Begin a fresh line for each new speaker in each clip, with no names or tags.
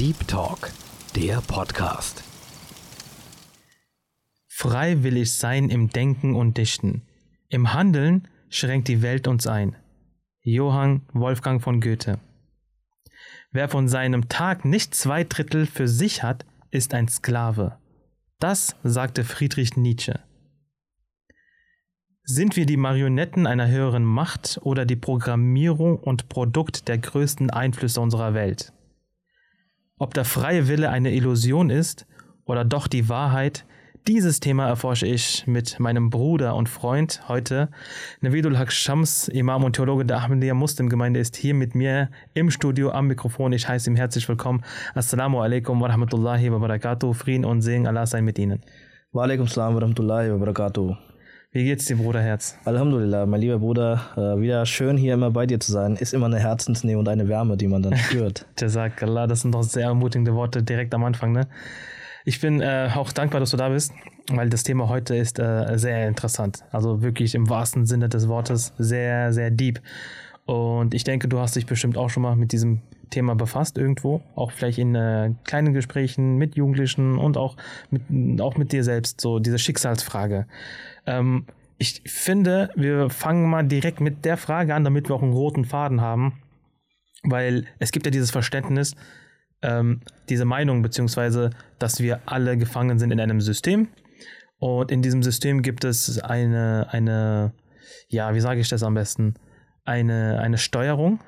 Deep Talk, der Podcast.
Frei will ich sein im Denken und Dichten. Im Handeln schränkt die Welt uns ein. Johann Wolfgang von Goethe. Wer von seinem Tag nicht zwei Drittel für sich hat, ist ein Sklave. Das sagte Friedrich Nietzsche. Sind wir die Marionetten einer höheren Macht oder die Programmierung und Produkt der größten Einflüsse unserer Welt? Ob der freie Wille eine Illusion ist oder doch die Wahrheit, dieses Thema erforsche ich mit meinem Bruder und Freund heute. Navidul Haq Shams, Imam und Theologe der Ahmadiyya Muslimgemeinde, ist hier mit mir im Studio am Mikrofon. Ich heiße ihm herzlich willkommen. Assalamu alaikum wa rahmatullahi wa barakatuh. Frieden und Segen, Allah sei mit Ihnen.
Wa alaikum salam wa rahmatullahi wa barakatuh.
Wie geht's dir, Bruderherz?
Alhamdulillah, mein lieber Bruder, äh, wieder schön hier immer bei dir zu sein. Ist immer eine Herzensnähe und eine Wärme, die man dann spürt.
Allah, das sind doch sehr ermutigende Worte direkt am Anfang, ne? Ich bin äh, auch dankbar, dass du da bist, weil das Thema heute ist äh, sehr interessant. Also wirklich im wahrsten Sinne des Wortes sehr, sehr deep. Und ich denke, du hast dich bestimmt auch schon mal mit diesem Thema befasst irgendwo, auch vielleicht in äh, kleinen Gesprächen mit Jugendlichen und auch mit, auch mit dir selbst, so diese Schicksalsfrage. Ähm, ich finde, wir fangen mal direkt mit der Frage an, damit wir auch einen roten Faden haben, weil es gibt ja dieses Verständnis, ähm, diese Meinung, beziehungsweise, dass wir alle gefangen sind in einem System. Und in diesem System gibt es eine, eine, ja, wie sage ich das am besten? Eine, eine Steuerung,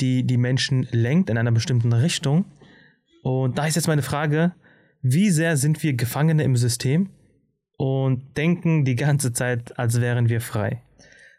die die Menschen lenkt in einer bestimmten Richtung. Und da ist jetzt meine Frage, wie sehr sind wir Gefangene im System und denken die ganze Zeit, als wären wir frei?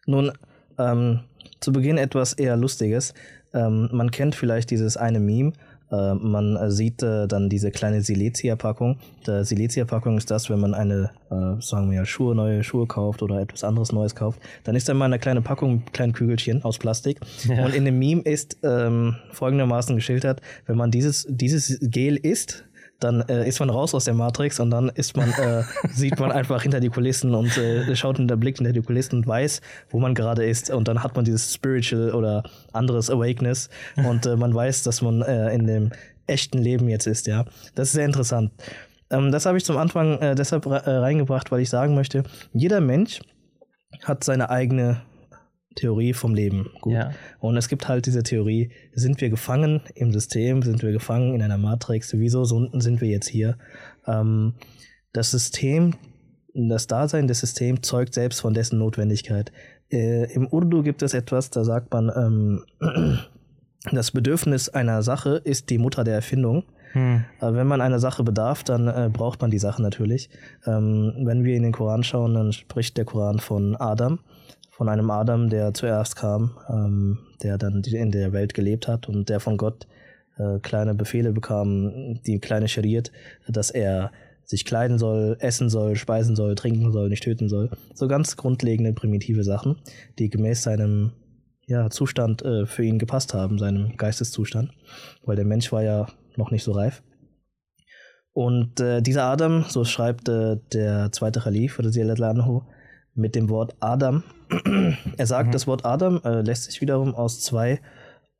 Nun, ähm, zu Beginn etwas eher Lustiges. Ähm, man kennt vielleicht dieses eine Meme, äh, man sieht äh, dann diese kleine Silesia-Packung. Die Silesia-Packung ist das, wenn man eine, äh, sagen wir ja, Schuhe, neue Schuhe kauft oder etwas anderes Neues kauft. Dann ist da mal eine kleine Packung mit kleinen Kügelchen aus Plastik. Ja. Und in dem Meme ist ähm, folgendermaßen geschildert, wenn man dieses, dieses Gel isst, dann äh, ist man raus aus der Matrix und dann ist man, äh, sieht man einfach hinter die Kulissen und äh, schaut in der Blick hinter die Kulissen und weiß, wo man gerade ist. Und dann hat man dieses Spiritual oder anderes Awakeness und äh, man weiß, dass man äh, in dem echten Leben jetzt ist, ja. Das ist sehr interessant. Ähm, das habe ich zum Anfang äh, deshalb reingebracht, weil ich sagen möchte, jeder Mensch hat seine eigene Theorie vom Leben. Gut. Ja. Und es gibt halt diese Theorie, sind wir gefangen im System, sind wir gefangen in einer Matrix, wieso sind wir jetzt hier? Ähm, das System, das Dasein des Systems zeugt selbst von dessen Notwendigkeit. Äh, Im Urdu gibt es etwas, da sagt man, ähm, das Bedürfnis einer Sache ist die Mutter der Erfindung. Hm. Äh, wenn man einer Sache bedarf, dann äh, braucht man die Sache natürlich. Ähm, wenn wir in den Koran schauen, dann spricht der Koran von Adam von einem Adam, der zuerst kam, ähm, der dann in der Welt gelebt hat und der von Gott äh, kleine Befehle bekam, die kleine Schariert, dass er sich kleiden soll, essen soll, speisen soll, trinken soll, nicht töten soll. So ganz grundlegende primitive Sachen, die gemäß seinem ja, Zustand äh, für ihn gepasst haben, seinem Geisteszustand, weil der Mensch war ja noch nicht so reif. Und äh, dieser Adam, so schreibt äh, der zweite Khalif, Anhu, mit dem Wort Adam. er sagt, mhm. das Wort Adam äh, lässt sich wiederum aus zwei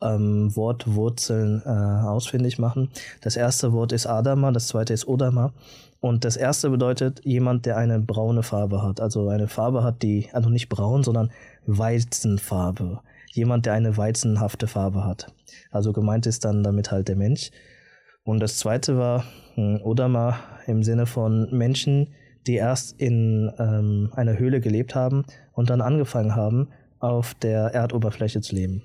ähm, Wortwurzeln äh, ausfindig machen. Das erste Wort ist Adama, das zweite ist Odama. Und das erste bedeutet jemand, der eine braune Farbe hat. Also eine Farbe hat, die, also nicht braun, sondern Weizenfarbe. Jemand, der eine weizenhafte Farbe hat. Also gemeint ist dann damit halt der Mensch. Und das zweite war hm, Odama im Sinne von Menschen, die erst in ähm, einer Höhle gelebt haben und dann angefangen haben, auf der Erdoberfläche zu leben.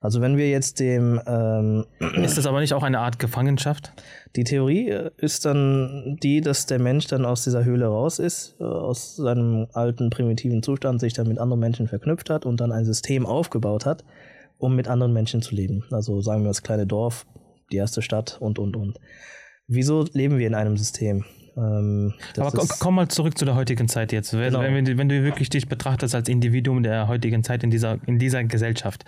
Also wenn wir jetzt dem... Ähm,
ist das aber nicht auch eine Art Gefangenschaft?
Die Theorie äh, ist dann die, dass der Mensch dann aus dieser Höhle raus ist, äh, aus seinem alten primitiven Zustand, sich dann mit anderen Menschen verknüpft hat und dann ein System aufgebaut hat, um mit anderen Menschen zu leben. Also sagen wir das kleine Dorf, die erste Stadt und, und, und. Wieso leben wir in einem System?
Ähm, Aber komm mal zurück zu der heutigen Zeit jetzt. Wenn, genau. wenn, wenn, du wirklich dich betrachtest als Individuum der heutigen Zeit in dieser, in dieser Gesellschaft,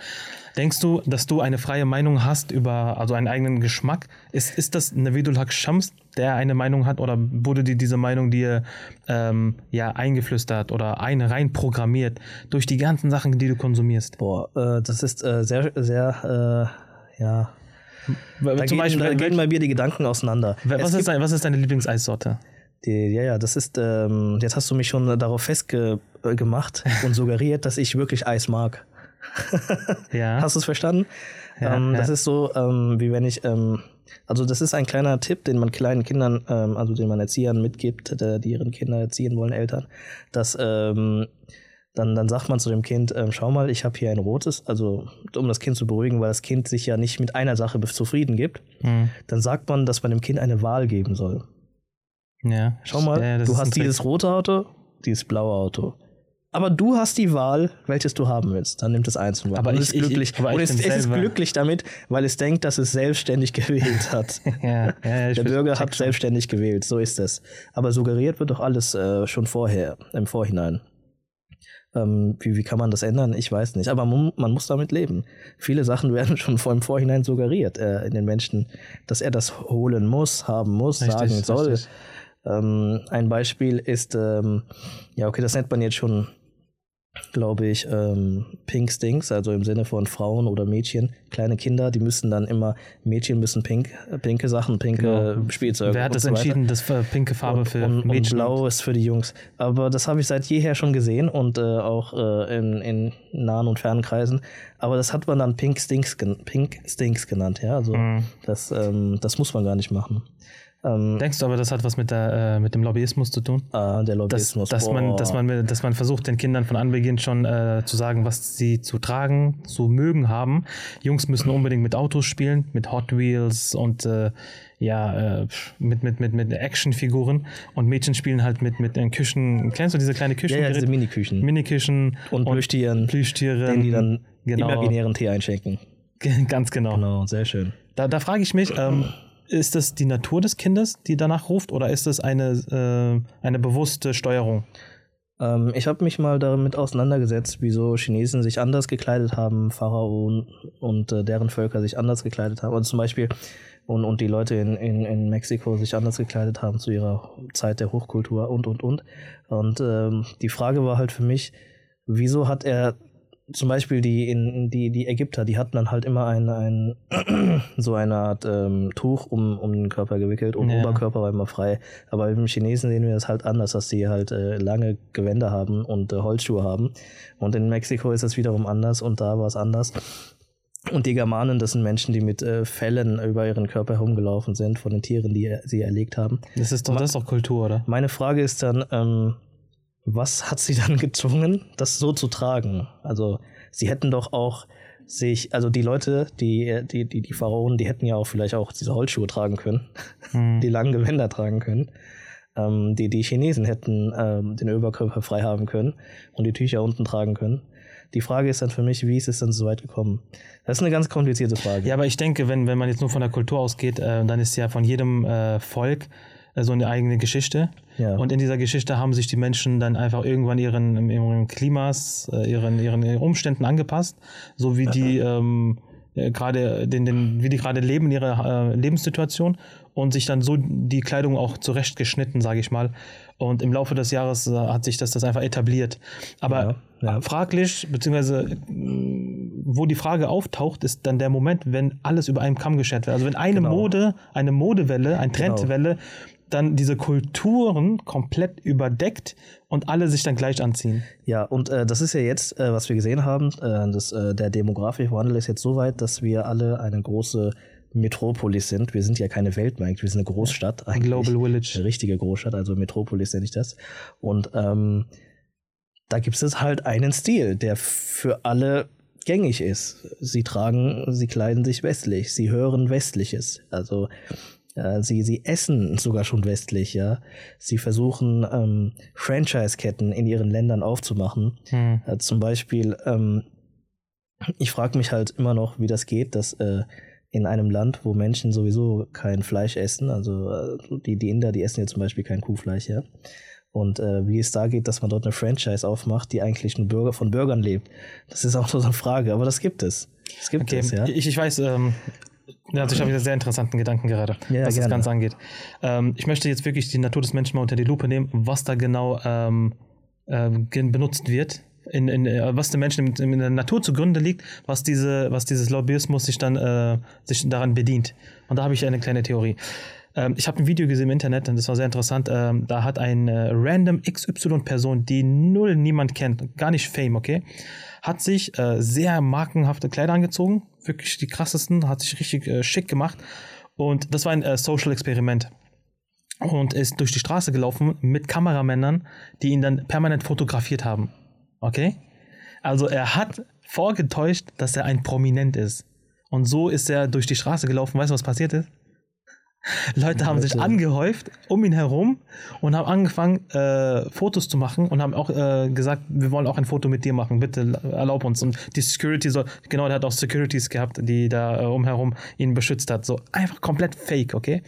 denkst du, dass du eine freie Meinung hast über also einen eigenen Geschmack? Ist, ist das Navidul Haq Shams, der eine Meinung hat oder wurde dir diese Meinung dir ähm, ja eingeflüstert oder ein, rein programmiert durch die ganzen Sachen, die du konsumierst?
Boah, äh, das ist äh, sehr, sehr, äh, ja Da,
Zum
gehen,
Beispiel,
da
welch-
gehen bei mir die Gedanken auseinander.
was, ist dein, was ist deine Lieblingseissorte?
die, ja, ja, das ist, ähm, jetzt hast du mich schon darauf festgemacht und suggeriert, dass ich wirklich Eis mag.
Ja.
Hast du es verstanden?
Ja,
ähm, Das
ja.
ist so, ähm, wie wenn ich, ähm, also das ist ein kleiner Tipp, den man kleinen Kindern, ähm, also den man Erziehern mitgibt, die ihren Kinder erziehen wollen, Eltern, dass ähm, dann, dann sagt man zu dem Kind, ähm, schau mal, ich habe hier ein rotes, also um das Kind zu beruhigen, weil das Kind sich ja nicht mit einer Sache zufrieden gibt,
Hm.
dann sagt man, dass man dem Kind eine Wahl geben soll.
Ja.
Schau mal,
Ja,
du hast dieses rote Auto, dieses blaue Auto. Aber du hast die Wahl, welches du haben willst. Dann nimmt es eins und
Aber
und
ich-
ist
ich-
glücklich.
aber ich
und es, es ist glücklich damit, weil es denkt, dass es selbstständig gewählt hat.
Ja, ja, ich
Der Bürger hat selbstständig gewählt, so ist es. Aber suggeriert wird doch alles äh, schon vorher, im Vorhinein. Ähm, wie, wie kann man das ändern? Ich weiß nicht. Aber man, man muss damit leben. Viele Sachen werden schon vor im Vorhinein suggeriert äh, in den Menschen, dass er das holen muss, haben muss,
Richtig,
sagen soll.
richtig.
Ähm, ein Beispiel ist, ähm, ja, okay, das nennt man jetzt schon, glaube ich, ähm, Pink Stinks, also im Sinne von Frauen oder Mädchen, kleine Kinder, die müssen dann immer, Mädchen müssen pink, pinke Sachen, pinke Spielzeuge.
Genau. Wer hat
und
das
so
entschieden, das äh, pinke Farbe
Und,
für
und, und
Mädchen?
blau ist für die Jungs. Aber das habe ich seit jeher schon gesehen und äh, auch äh, in, in nahen und fernen Kreisen. Aber das hat man dann Pink Stinks, Pink Stinks genannt, ja. Also
Mhm.
das, ähm, das muss man gar nicht machen. Ähm,
Denkst du aber, das hat was mit, der, äh, mit dem Lobbyismus zu tun?
ah, der
Dass,
Lobbyismus.
dass, man,
boah.
dass, man, dass man versucht, den Kindern von Anbeginn schon äh, zu sagen, was sie zu tragen, zu mögen haben. Jungs müssen unbedingt mit Autos spielen, mit Hot Wheels und äh, ja, äh, mit, mit, mit, mit Actionfiguren. Und Mädchen spielen halt mit, mit äh, Küchen. Kennst du diese kleine Küchen?
Ja, ja, diese Miniküchen.
Miniküchen
und Plüschtieren,
Plüschtiere.
denen die dann
genau,
imaginären Tee einschenken.
ganz genau.
Genau, sehr schön.
Da, da frage ich mich, ähm, ist das die Natur des Kindes, die danach ruft, oder ist es eine, äh, eine bewusste Steuerung?
Ähm, ich habe mich mal damit auseinandergesetzt, wieso Chinesen sich anders gekleidet haben, Pharaonen und äh, deren Völker sich anders gekleidet haben. Also zum Beispiel und, und die Leute in, in, in Mexiko sich anders gekleidet haben zu ihrer Zeit der Hochkultur und und und. Und ähm, die Frage war halt für mich, wieso hat er zum Beispiel die, in, die, die Ägypter, die hatten dann halt immer ein, ein so eine Art ähm, Tuch um, um den Körper gewickelt und
Ja.
Oberkörper war immer frei. Aber beim Chinesen sehen wir das halt anders, dass sie halt äh, lange Gewänder haben und äh, Holzschuhe haben. Und in Mexiko ist es wiederum anders und da war es anders. Und die Germanen, das sind Menschen, die mit äh, Fellen über ihren Körper herumgelaufen sind von den Tieren, die sie erlegt haben.
Das ist doch, das ist doch Kultur, oder?
Meine Frage ist dann, ähm, was hat sie dann gezwungen, das so zu tragen? Also, sie hätten doch auch sich, also die Leute, die, die, die, die Pharaonen, die hätten ja auch vielleicht auch diese Holzschuhe tragen können,
Hm.
die langen Gewänder tragen können. Ähm, die, die Chinesen hätten ähm, den Oberkörper frei haben können und die Tücher unten tragen können. Die Frage ist dann für mich, wie ist es dann so weit gekommen? Das ist eine ganz komplizierte Frage.
Ja, aber ich denke, wenn, wenn man jetzt nur von der Kultur ausgeht, äh, dann ist ja von jedem äh, Volk so eine eigene Geschichte.
Ja.
Und in dieser Geschichte haben sich die Menschen dann einfach irgendwann ihren, ihren Klimas, äh, ihren, ihren Umständen angepasst, so wie die ähm, äh, gerade den, den, wie die gerade leben in ihrer äh, Lebenssituation und sich dann so die Kleidung auch zurechtgeschnitten, sage ich mal. Und im Laufe des Jahres äh, hat sich das, das einfach etabliert. Aber
Ja, ja.
fraglich, beziehungsweise wo die Frage auftaucht, ist dann der Moment, wenn alles über einen Kamm geschert wird. Also wenn eine
Genau.
Mode, eine Modewelle, eine Trendwelle dann diese Kulturen komplett überdeckt und alle sich dann gleich anziehen.
Ja, und äh, das ist ja jetzt, äh, was wir gesehen haben, äh, das, äh, der demografische Wandel ist jetzt so weit, dass wir alle eine große Metropolis sind. Wir sind ja keine Weltmarkt, wir sind eine Großstadt eigentlich.
Global Village.
Eine richtige Großstadt, also Metropolis nenne ich das. Und ähm, da gibt es halt einen Stil, der für alle gängig ist. Sie tragen, sie kleiden sich westlich, sie hören westliches. Also sie, sie essen sogar schon westlich, ja. Sie versuchen ähm, Franchise-Ketten in ihren Ländern aufzumachen.
Hm.
Äh, zum Beispiel, ähm, ich frage mich halt immer noch, wie das geht, dass äh, in einem Land, wo Menschen sowieso kein Fleisch essen, also äh, die, die Inder, die essen ja zum Beispiel kein Kuhfleisch, ja. Und äh, wie es da geht, dass man dort eine Franchise aufmacht, die eigentlich nur Bürger, von Bürgern lebt. Das ist auch so eine Frage, aber das gibt es. Das gibt
Okay,
es, ja.
ich, ich weiß, ähm, also ich habe wieder sehr interessanten Gedanken gerade,
Ja,
was das
gerne.
Ganze angeht. Ähm, ich möchte jetzt wirklich die Natur des Menschen mal unter die Lupe nehmen, was da genau ähm, gen- benutzt wird in, in, äh, was den Menschen in, in der Natur zugrunde liegt, was, diese, was dieses Lobbyismus sich dann äh, sich daran bedient. Und da habe ich eine kleine Theorie. Ähm, ich habe ein Video gesehen im Internet und das war sehr interessant. Ähm, da hat ein äh, random XY-Person, die null niemand kennt, gar nicht Fame, okay, hat sich äh, sehr markenhafte Kleider angezogen, wirklich die krassesten, hat sich richtig äh, schick gemacht. Und das war ein äh, Social-Experiment und ist durch die Straße gelaufen mit Kameramännern, die ihn dann permanent fotografiert haben. Okay? Also er hat vorgetäuscht, dass er ein Prominent ist. Und so ist er durch die Straße gelaufen. Weißt du, was passiert ist? Leute haben sich angehäuft um ihn herum und haben angefangen, äh, Fotos zu machen und haben auch äh, gesagt, wir wollen auch ein Foto mit dir machen, bitte erlaub uns. Und die Security soll, genau, der hat auch Securities gehabt, die da äh, umherum ihn beschützt hat. So einfach komplett fake, okay?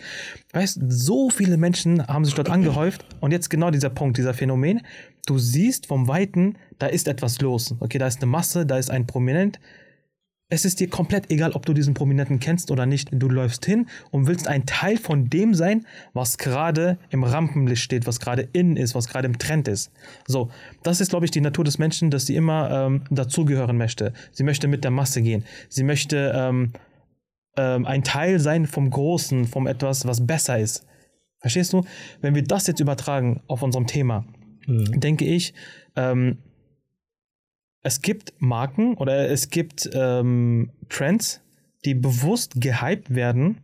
Weißt so viele Menschen haben sich dort angehäuft und jetzt genau dieser Punkt, dieser Phänomen. Du siehst vom Weiten, da ist etwas los. Okay, da ist eine Masse, da ist ein Prominent, es ist dir komplett egal, ob du diesen Prominenten kennst oder nicht. Du läufst hin und willst ein Teil von dem sein, was gerade im Rampenlicht steht, was gerade in ist, was gerade im Trend ist. So, das ist, glaube ich, die Natur des Menschen, dass sie immer ähm, dazugehören möchte. Sie möchte mit der Masse gehen. Sie möchte ähm, ähm, ein Teil sein vom Großen, vom etwas, was besser ist. Verstehst du? Wenn wir das jetzt übertragen auf unserem Thema, mhm. denke ich, ähm, es gibt Marken oder es gibt ähm, Trends, die bewusst gehypt werden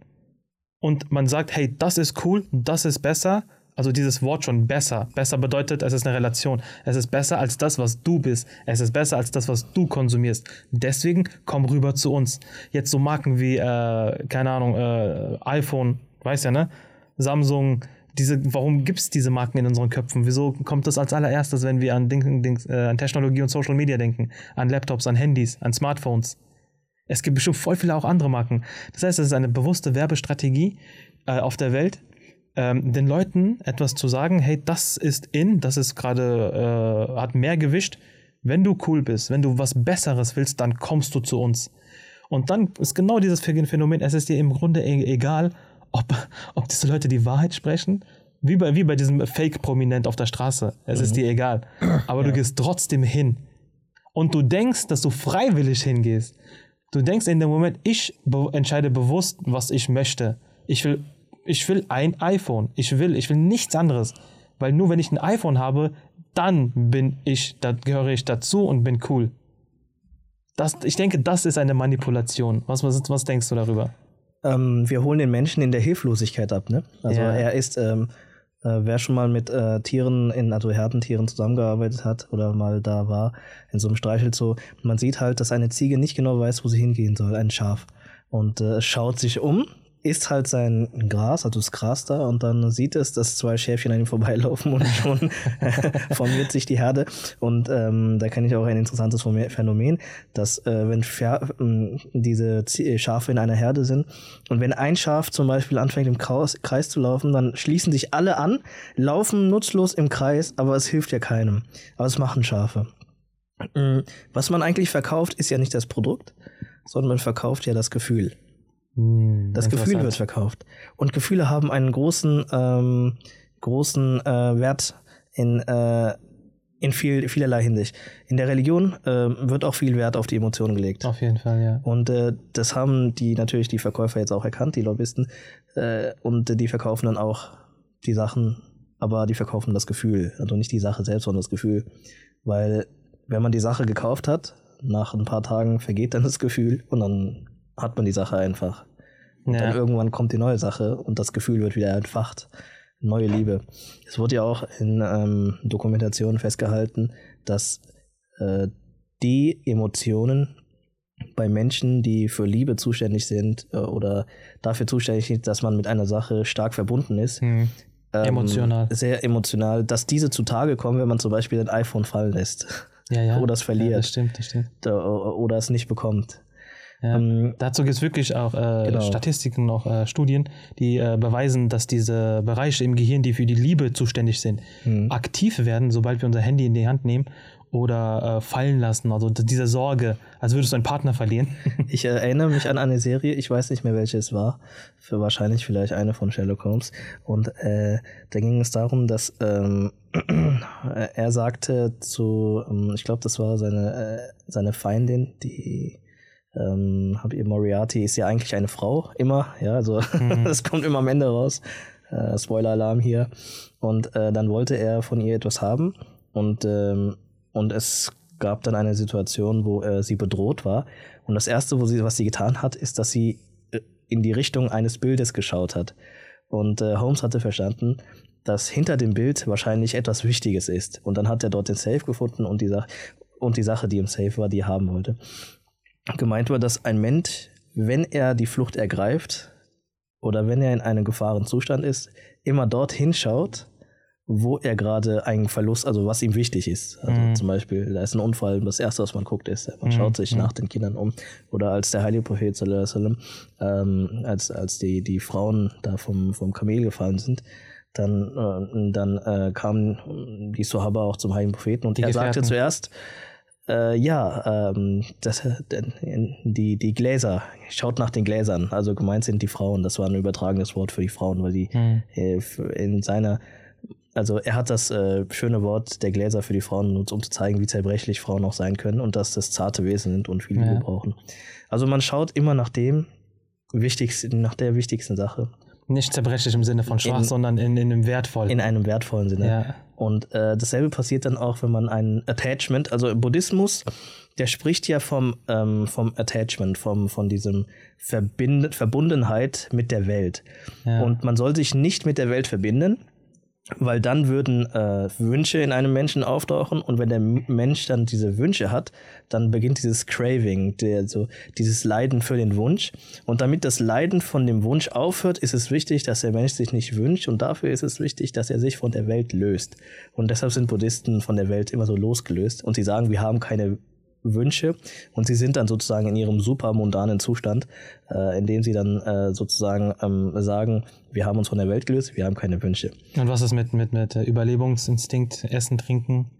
und man sagt, hey, das ist cool, das ist besser. Also dieses Wort schon besser. Besser bedeutet, es ist eine Relation. Es ist besser als das, was du bist. Es ist besser als das, was du konsumierst. Deswegen komm rüber zu uns. Jetzt so Marken wie, äh, keine Ahnung, äh, iPhone, weißt ja, ne? Samsung, diese, warum gibt es diese Marken in unseren Köpfen? Wieso kommt das als allererstes, wenn wir an, Ding, Ding, äh, an Technologie und Social Media denken? An Laptops, an Handys, an Smartphones? Es gibt bestimmt voll viele auch andere Marken. Das heißt, es ist eine bewusste Werbestrategie äh, auf der Welt, ähm, den Leuten etwas zu sagen, hey, das ist in, das ist gerade, äh, hat mehr Gewicht. Wenn du cool bist, wenn du was Besseres willst, dann kommst du zu uns. Und dann ist genau dieses Phänomen, es ist dir im Grunde e-, egal, ob, ob diese Leute die Wahrheit sprechen. Wie bei, wie bei diesem Fake-Prominent auf der Straße. Es mhm. ist dir egal. Aber ja. du gehst trotzdem hin. Und du denkst, dass du freiwillig hingehst. Du denkst in dem Moment, ich be entscheide bewusst, was ich möchte. Ich will, ich will ein iPhone. Ich will, ich will nichts anderes. Weil nur wenn ich ein iPhone habe, dann bin ich, da gehöre ich dazu und bin cool. Das, ich denke, das ist eine Manipulation. Was, was, was denkst du darüber?
Ähm, wir holen den Menschen in der Hilflosigkeit ab. Ne? Also ja. er ist, ähm, äh, wer schon mal mit äh, Tieren, in, also Herdentieren zusammengearbeitet hat oder mal da war, in so einem Streichelzoo, man sieht halt, dass eine Ziege nicht genau weiß, wo sie hingehen soll, ein Schaf. Und äh, schaut sich um isst halt sein Gras, also das Gras da, und dann sieht es, dass zwei Schäfchen an ihm vorbeilaufen und schon formiert sich die Herde. Und ähm, da kenne ich auch ein interessantes Phänomen, dass äh, wenn Fer äh, diese Schafe in einer Herde sind und wenn ein Schaf zum Beispiel anfängt im Kreis, Kreis zu laufen, dann schließen sich alle an, laufen nutzlos im Kreis, aber es hilft ja keinem. Aber es machen Schafe. Mm, was man eigentlich verkauft, ist ja nicht das Produkt, sondern man verkauft ja das Gefühl. Hm, das Gefühl wird verkauft. Und Gefühle haben einen großen, ähm, großen äh, Wert in, äh, in viel, vielerlei Hinsicht. In der Religion äh, wird auch viel Wert auf die Emotionen gelegt.
Auf jeden Fall, ja.
Und äh, das haben die natürlich die Verkäufer jetzt auch erkannt, die Lobbyisten. Äh, und die verkaufen dann auch die Sachen, aber die verkaufen das Gefühl. Also nicht die Sache selbst, sondern das Gefühl. Weil wenn man die Sache gekauft hat, nach ein paar Tagen vergeht dann das Gefühl und dann hat man die Sache einfach. Und ja. dann irgendwann kommt die neue Sache und das Gefühl wird wieder entfacht. Neue Liebe. Es wurde ja auch in ähm, Dokumentationen festgehalten, dass äh, die Emotionen bei Menschen, die für Liebe zuständig sind äh, oder dafür zuständig sind, dass man mit einer Sache stark verbunden ist,
hm. ähm, emotional.
Sehr emotional, dass diese zutage kommen, wenn man zum Beispiel ein iPhone fallen lässt.
Ja, ja.
Oder es verliert. Ja,
das stimmt, das stimmt.
Oder es nicht bekommt.
Ja. Ähm, Dazu gibt es wirklich auch äh, genau. Statistiken, auch äh, Studien, die äh, beweisen, dass diese Bereiche im Gehirn, die für die Liebe zuständig sind, mhm. aktiv werden, sobald wir unser Handy in die Hand nehmen oder äh, fallen lassen, also diese Sorge, als würdest du einen Partner verlieren.
Ich erinnere mich an eine Serie, ich weiß nicht mehr, welche es war, für wahrscheinlich vielleicht eine von Sherlock Holmes. Und äh, da ging es darum, dass ähm, er sagte zu, ähm, ich glaube, das war seine, äh, seine Feindin, die ähm, hab ihr Moriarty ist ja eigentlich eine Frau, immer, ja, also mhm. das kommt immer am Ende raus. Äh, Spoiler-Alarm hier. Und äh, dann wollte er von ihr etwas haben und, ähm, und es gab dann eine Situation, wo äh, sie bedroht war. Und das Erste, wo sie, was sie getan hat, ist, dass sie äh, in die Richtung eines Bildes geschaut hat. Und äh, Holmes hatte verstanden, dass hinter dem Bild wahrscheinlich etwas Wichtiges ist. Und dann hat er dort den Safe gefunden und die, Sa und die Sache, die im Safe war, die er haben wollte. Gemeint war, dass ein Mensch, wenn er die Flucht ergreift oder wenn er in einem Gefahrenzustand ist, immer dort hinschaut, wo er gerade einen Verlust, also was ihm wichtig ist. Also mhm. zum Beispiel, da ist ein Unfall, das erste, was man guckt, ist, man mhm. schaut sich mhm. nach den Kindern um. Oder als der heilige Prophet, sallam, ähm, als, als die, die Frauen da vom, vom Kamel gefallen sind, dann, äh, dann äh, kamen die Sahaba auch zum heiligen Propheten und die er sagte zuerst, äh, ja, ähm, das, die, die Gläser, schaut nach den Gläsern. Also gemeint sind die Frauen. Das war ein übertragenes Wort für die Frauen, weil die mhm. in seiner, also er hat das äh, schöne Wort der Gläser für die Frauen benutzt, um zu zeigen, wie zerbrechlich Frauen auch sein können und dass das zarte Wesen sind und viel Liebe ja. brauchen. Also man schaut immer nach dem wichtigsten, nach der wichtigsten Sache.
Nicht zerbrechlich im Sinne von schwach, in, sondern in, in einem wertvollen.
In einem wertvollen Sinne. Ja. Und äh, dasselbe passiert dann auch, wenn man ein Attachment, also im Buddhismus, der spricht ja vom, ähm, vom Attachment, vom, von diesem Verbind Verbundenheit mit der Welt. Ja. Und man soll sich nicht mit der Welt verbinden, weil dann würden äh, Wünsche in einem Menschen auftauchen und wenn der Mensch dann diese Wünsche hat, dann beginnt dieses Craving, der, so, dieses Leiden für den Wunsch. Und damit das Leiden von dem Wunsch aufhört, ist es wichtig, dass der Mensch sich nicht wünscht und dafür ist es wichtig, dass er sich von der Welt löst. Und deshalb sind Buddhisten von der Welt immer so losgelöst und sie sagen, wir haben keine Wünsche und sie sind dann sozusagen in ihrem supermundanen Zustand, äh, in dem sie dann äh, sozusagen ähm, sagen, wir haben uns von der Welt gelöst, wir haben keine Wünsche.
Und was ist mit, mit, mit Überlebungsinstinkt, Essen, Trinken?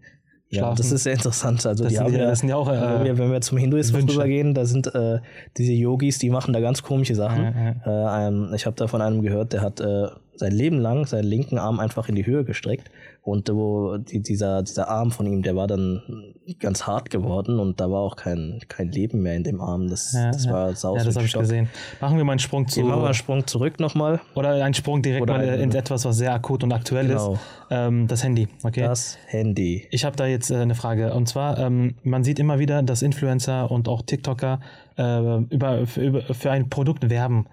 Schlafen. Ja, das ist sehr interessant. Also das die haben ja, das sind ja auch, äh, wenn, wir, wenn wir zum Hinduismus Wünsche. rübergehen, da sind äh, diese Yogis, die machen da ganz komische Sachen. Ja, ja. Äh, ich habe da von einem gehört, der hat äh, sein Leben lang seinen linken Arm einfach in die Höhe gestreckt und wo die, dieser, dieser Arm von ihm, der war dann ganz hart geworden und da war auch kein, kein Leben mehr in dem Arm. Das, ja, das war saus.
Ja, das habe ich gesehen. Machen wir mal einen Sprung
zu. Machen wir einen Sprung zurück nochmal.
Oder einen Sprung direkt Oder mal in etwas, was sehr akut und aktuell genau. ist. Ähm, das Handy. Okay.
Das Handy.
Ich habe da jetzt äh, eine Frage. Und zwar, ähm, man sieht immer wieder, dass Influencer und auch TikToker äh, über, für, über, für ein Produkt werben.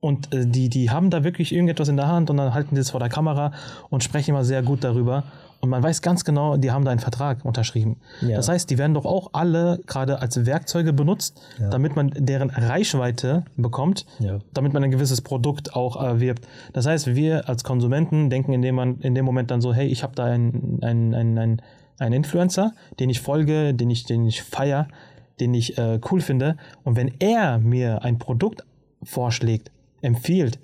Und äh, die, die haben da wirklich irgendetwas in der Hand und dann halten die es vor der Kamera und sprechen immer sehr gut darüber. Und man weiß ganz genau, die haben da einen Vertrag unterschrieben. Ja. Das heißt, die werden doch auch alle gerade als Werkzeuge benutzt, ja. damit man deren Reichweite bekommt, ja. damit man ein gewisses Produkt auch erwirbt. Das heißt, wir als Konsumenten denken in dem, man, in dem Moment dann so, hey, ich habe da einen, einen, einen, einen, einen Influencer, den ich folge, den ich, den ich feiere, den ich äh, cool finde. Und wenn er mir ein Produkt vorschlägt, empfiehlt,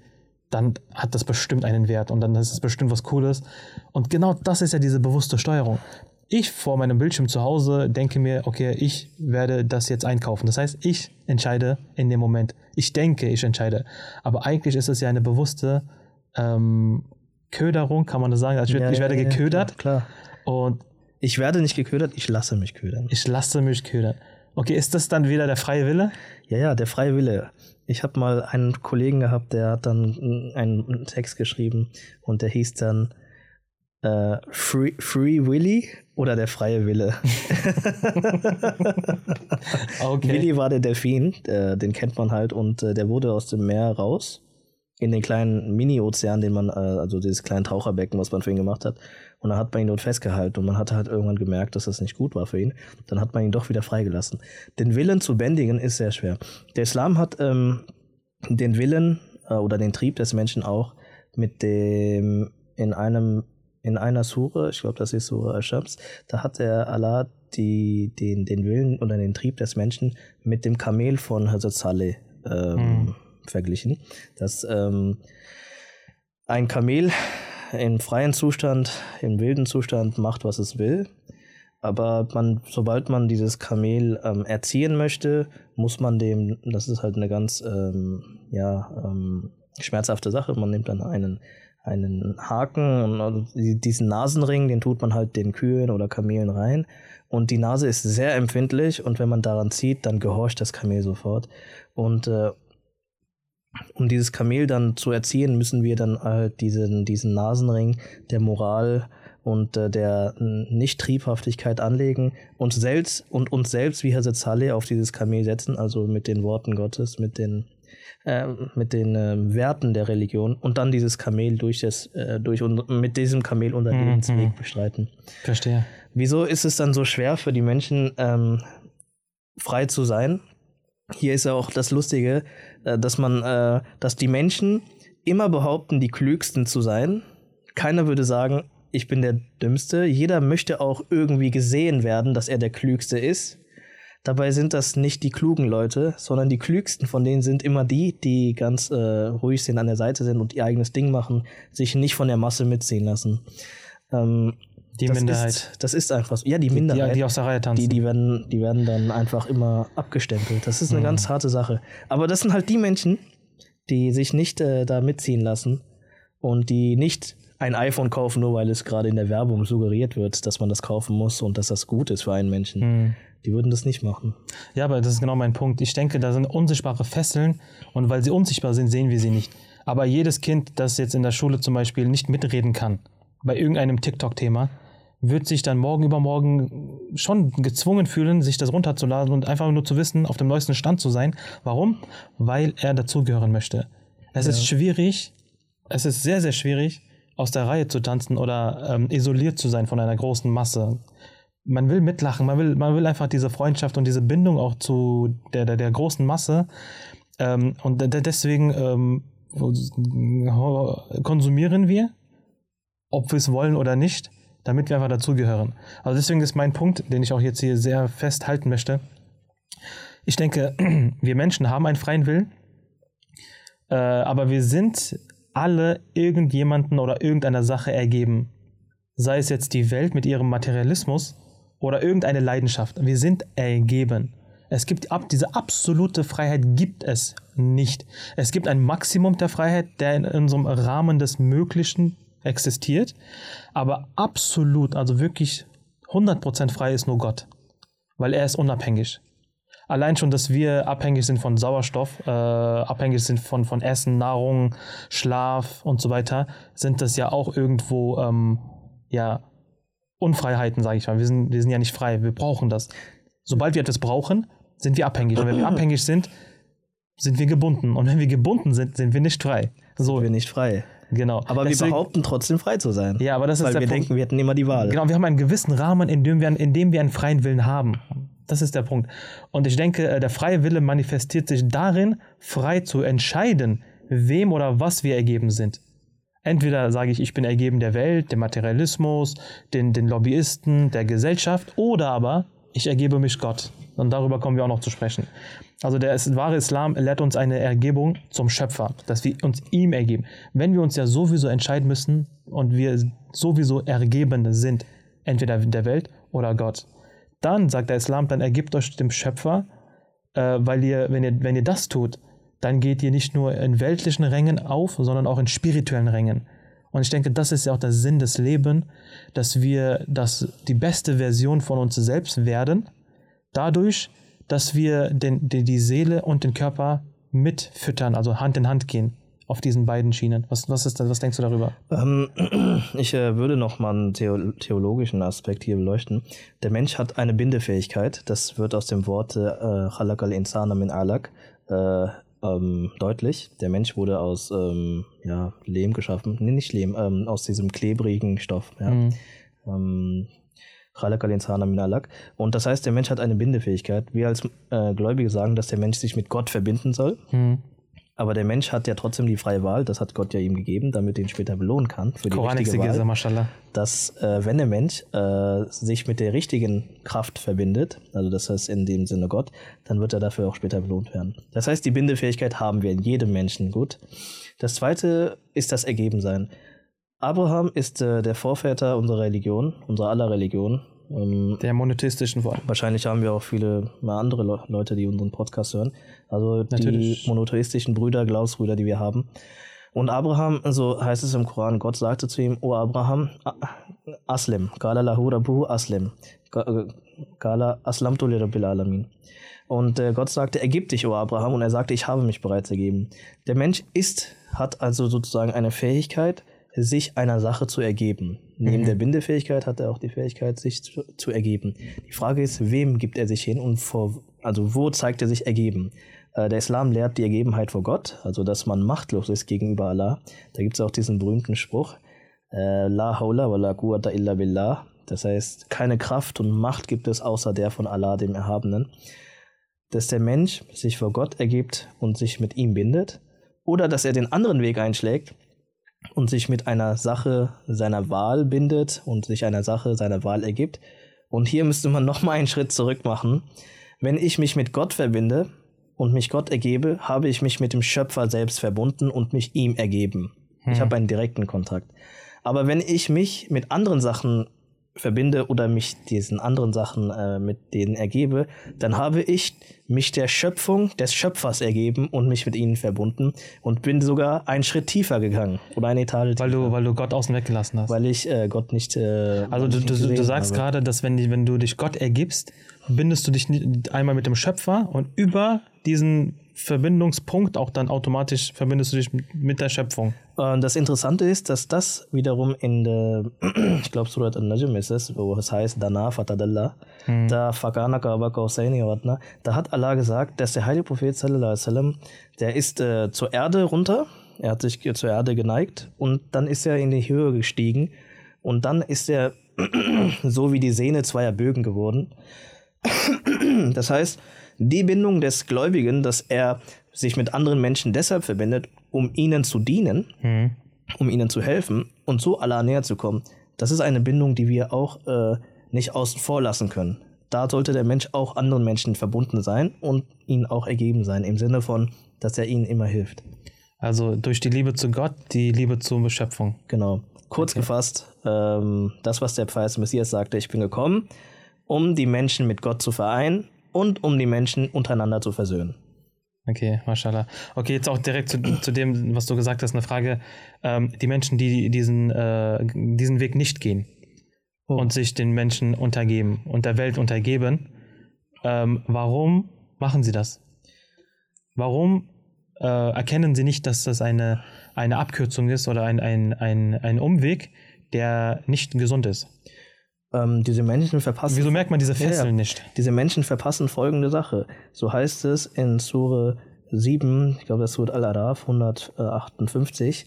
dann hat das bestimmt einen Wert und dann ist es bestimmt was Cooles. Und genau das ist ja diese bewusste Steuerung. Ich vor meinem Bildschirm zu Hause denke mir, okay, ich werde das jetzt einkaufen. Das heißt, ich entscheide in dem Moment. Ich denke, ich entscheide. Aber eigentlich ist es ja eine bewusste ähm, Köderung, kann man das sagen. Also ich, ja, ich werde ja, geködert.
Klar. Und ich werde nicht geködert, ich lasse mich ködern.
Ich lasse mich ködern. Okay, ist das dann wieder der freie Wille?
Ja, ja, der freie Wille. Ich habe mal einen Kollegen gehabt, der hat dann einen Text geschrieben und der hieß dann äh, Free, Free Willy oder der freie Wille. okay. Willy war der Delfin, äh, den kennt man halt und äh, der wurde aus dem Meer raus in den kleinen Mini-Ozean, den man, äh, also dieses kleine Taucherbecken, was man für ihn gemacht hat. Und dann hat man ihn dort festgehalten und man hatte halt irgendwann gemerkt, dass das nicht gut war für ihn. Dann hat man ihn doch wieder freigelassen. Den Willen zu bändigen ist sehr schwer. Der Islam hat ähm, den Willen äh, oder den Trieb des Menschen auch mit dem in einem in einer Sure, ich glaube, das ist Sure Al-Shams, da hat der Allah die, den, den Willen oder den Trieb des Menschen mit dem Kamel von Hazrat Saleh ähm, mhm verglichen, dass ähm, ein Kamel im freien Zustand, im wilden Zustand macht, was es will. Aber man, sobald man dieses Kamel ähm, erziehen möchte, muss man dem, das ist halt eine ganz ähm, ja, ähm, schmerzhafte Sache. Man nimmt dann einen, einen Haken und diesen Nasenring, den tut man halt den Kühen oder Kamelen rein. Und die Nase ist sehr empfindlich und wenn man daran zieht, dann gehorcht das Kamel sofort. Und äh, um dieses Kamel dann zu erziehen, müssen wir dann halt diesen, diesen Nasenring der Moral und äh, der Nicht-Triebhaftigkeit anlegen und selbst und uns selbst wie Herr Saleh auf dieses Kamel setzen, also mit den Worten Gottes, mit den äh, mit den äh, Werten der Religion und dann dieses Kamel durch das äh, durch und mit diesem Kamel unser mhm. Lebensweg bestreiten.
Verstehe.
Wieso ist es dann so schwer für die Menschen ähm, frei zu sein? Hier ist ja auch das Lustige, dass man, äh, dass die Menschen immer behaupten, die Klügsten zu sein. Keiner würde sagen, ich bin der Dümmste. Jeder möchte auch irgendwie gesehen werden, dass er der Klügste ist. Dabei sind das nicht die klugen Leute, sondern die klügsten von denen sind immer die, die ganz äh, ruhig sind, an der Seite sind und ihr eigenes Ding machen, sich nicht von der Masse mitziehen lassen. Ähm,
die
das
Minderheit.
Ist, das ist einfach so. Ja, die, Minderheit.
Die, die aus der Reihe tanzen.
Die, die, werden, die werden dann einfach immer abgestempelt. Das ist eine mhm. ganz harte Sache. Aber das sind halt die Menschen, die sich nicht äh, da mitziehen lassen und die nicht ein iPhone kaufen, nur weil es gerade in der Werbung suggeriert wird, dass man das kaufen muss und dass das gut ist für einen Menschen. Mhm. Die würden das nicht machen.
Ja, aber das ist genau mein Punkt. Ich denke, da sind unsichtbare Fesseln und weil sie unsichtbar sind, sehen wir sie nicht. Aber jedes Kind, das jetzt in der Schule zum Beispiel nicht mitreden kann, bei irgendeinem TikTok-Thema, wird sich dann morgen übermorgen schon gezwungen fühlen, sich das runterzuladen und einfach nur zu wissen, auf dem neuesten Stand zu sein. Warum? Weil er dazugehören möchte. Es ja. ist schwierig, es ist sehr, sehr schwierig, aus der Reihe zu tanzen oder ähm, isoliert zu sein von einer großen Masse. Man will mitlachen, man will, man will einfach diese Freundschaft und diese Bindung auch zu der, der, der großen Masse. Ähm, und deswegen ähm, konsumieren wir, ob wir es wollen oder nicht damit wir einfach dazugehören. Also deswegen ist mein Punkt, den ich auch jetzt hier sehr festhalten möchte. Ich denke, wir Menschen haben einen freien Willen, äh, aber wir sind alle irgendjemanden oder irgendeiner Sache ergeben. Sei es jetzt die Welt mit ihrem Materialismus oder irgendeine Leidenschaft. Wir sind ergeben. Es gibt ab, diese absolute Freiheit gibt es nicht. Es gibt ein Maximum der Freiheit, der in unserem Rahmen des Möglichen existiert, aber absolut, also wirklich 100% frei ist nur Gott, weil er ist unabhängig. Allein schon, dass wir abhängig sind von Sauerstoff, äh, abhängig sind von, von Essen, Nahrung, Schlaf und so weiter, sind das ja auch irgendwo ähm, ja, Unfreiheiten, sage ich mal. Wir sind, wir sind ja nicht frei, wir brauchen das. Sobald wir etwas brauchen, sind wir abhängig. Und wenn wir abhängig sind, sind wir gebunden. Und wenn wir gebunden sind, sind wir nicht frei.
So. Sind wir nicht frei.
Genau.
Aber Deswegen, wir behaupten trotzdem frei zu sein.
Ja, aber das
weil
ist
der wir Punkt. denken, wir hätten immer die Wahl.
Genau, wir haben einen gewissen Rahmen, in dem wir, in dem wir einen freien Willen haben. Das ist der Punkt. Und ich denke, äh, der freie Wille manifestiert sich darin, frei zu entscheiden, wem oder was wir ergeben sind. Entweder sage ich, ich bin ergeben der Welt, dem Materialismus, den, den Lobbyisten, der Gesellschaft, oder aber ich ergebe mich Gott. Und darüber kommen wir auch noch zu sprechen. Also der wahre Islam lehrt uns eine Ergebung zum Schöpfer, dass wir uns ihm ergeben. Wenn wir uns ja sowieso entscheiden müssen und wir sowieso ergeben sind, entweder der Welt oder Gott, dann sagt der Islam, dann ergibt euch dem Schöpfer, äh, weil ihr wenn, ihr, wenn ihr das tut, dann geht ihr nicht nur in weltlichen Rängen auf, sondern auch in spirituellen Rängen. Und ich denke, das ist ja auch der Sinn des Lebens, dass wir das, die beste Version von uns selbst werden, dadurch, dass wir den, die, die Seele und den Körper mitfüttern, also Hand in Hand gehen auf diesen beiden Schienen. Was, was, ist, was denkst du darüber?
Ähm, ich äh, würde noch mal einen theologischen Aspekt hier beleuchten. Der Mensch hat eine Bindefähigkeit. Das wird aus dem Wort äh, Khalaq al-Insana min alak äh, ähm, deutlich. Der Mensch wurde aus ähm, ja, Lehm geschaffen. Nee, nicht Lehm, ähm, aus diesem klebrigen Stoff. Ja. Mhm. Und das heißt, der Mensch hat eine Bindefähigkeit. Wir als äh, Gläubige sagen, dass der Mensch sich mit Gott verbinden soll. Mhm. Aber der Mensch hat ja trotzdem die freie Wahl, das hat Gott ja ihm gegeben, damit er ihn später belohnen kann für die Koran richtige Wahl. Mashallah. Dass äh, wenn der Mensch äh, sich mit der richtigen Kraft verbindet, also das heißt in dem Sinne Gott, dann wird er dafür auch später belohnt werden. Das heißt, die Bindefähigkeit haben wir in jedem Menschen, gut. Das zweite ist das Ergebensein. Abraham ist äh, der Vorväter unserer Religion, unserer aller Religion. Ähm,
Der monotheistischen vor allem.
wahrscheinlich haben wir auch viele mal andere Le Leute, die unseren Podcast hören. Also
Natürlich.
die monotheistischen Brüder, Glaubensbrüder, die wir haben. Und Abraham, so heißt es im Koran, Gott sagte zu ihm, O Abraham, Aslim, Kala lahu rabbuhu Aslim, Ka- äh, Kala aslamtu li rabbil alamin. Und äh, Gott sagte, ergib dich, O Abraham, und er sagte, ich habe mich bereits ergeben. Der Mensch ist, hat also sozusagen eine Fähigkeit, sich einer Sache zu ergeben. Neben der Bindefähigkeit hat er auch die Fähigkeit, sich zu, zu ergeben. Die Frage ist, wem gibt er sich hin und vor, also wo zeigt er sich ergeben? Äh, der Islam lehrt die Ergebenheit vor Gott, also dass man machtlos ist gegenüber Allah. Da gibt es auch diesen berühmten Spruch, äh, La hawla wa la quwwata illa billah. Das heißt, keine Kraft und Macht gibt es außer der von Allah, dem Erhabenen. Dass der Mensch sich vor Gott ergibt und sich mit ihm bindet. Oder dass er den anderen Weg einschlägt und sich mit einer Sache seiner Wahl bindet und sich einer Sache seiner Wahl ergibt. Und hier müsste man nochmal einen Schritt zurück machen. Wenn ich mich mit Gott verbinde und mich Gott ergebe, habe ich mich mit dem Schöpfer selbst verbunden und mich ihm ergeben. Ich habe einen direkten Kontakt. Aber wenn ich mich mit anderen Sachen verbinde oder mich diesen anderen Sachen äh, mit denen ergebe, dann habe ich mich der Schöpfung des Schöpfers ergeben und mich mit ihnen verbunden und bin sogar einen Schritt tiefer gegangen oder eine Etage
Weil
tiefer,
du, weil du Gott außen weggelassen hast.
weil ich äh, Gott nicht. Äh,
Also du, du, du sagst
habe.
gerade, dass wenn, wenn du dich Gott ergibst, bindest du dich einmal mit dem Schöpfer und über diesen Verbindungspunkt auch dann automatisch verbindest du dich mit- der Schöpfung.
Und das Interessante ist, dass das wiederum in der, ich glaube, Surat al-Najm ist es, wo es heißt, Dana Fatadallah, da Fakana Watna, da hat Allah gesagt, dass der heilige Prophet der ist äh, zur Erde runter, er hat sich zur Erde geneigt und dann ist er in die Höhe gestiegen. Und dann ist er so wie die Sehne zweier Bögen geworden. Das heißt, die Bindung des Gläubigen, dass er sich mit anderen Menschen deshalb verbindet, um ihnen zu dienen, um ihnen zu helfen und so Allah näher zu kommen, das ist eine Bindung, die wir auch äh, nicht außen vor lassen können. Da sollte der Mensch auch anderen Menschen verbunden sein und ihnen auch ergeben sein, im Sinne von, dass er ihnen immer hilft.
Also durch die Liebe zu Gott, die Liebe zur Schöpfung.
Genau. Kurz gefasst, ähm, das, was der Pfeil des Messias sagte, ich bin gekommen, um die Menschen mit Gott zu vereinen und um die Menschen untereinander zu versöhnen.
Okay, mashallah. Okay, jetzt auch direkt zu, zu dem, was du gesagt hast, eine Frage. Ähm, die Menschen, die diesen, äh, diesen Weg nicht gehen
Oh.
und sich den Menschen untergeben und der Welt untergeben, ähm, warum machen sie das? Warum äh, erkennen sie nicht, dass das eine, eine Abkürzung ist oder ein, ein, ein, ein Umweg, der nicht gesund ist?
Ähm, diese Menschen verpassen.
Wieso merkt man diese
Ja, ja.
Fesseln nicht?
Diese Menschen verpassen folgende Sache. So heißt es in Sure 7, ich glaube, das wird Al-Araf 158,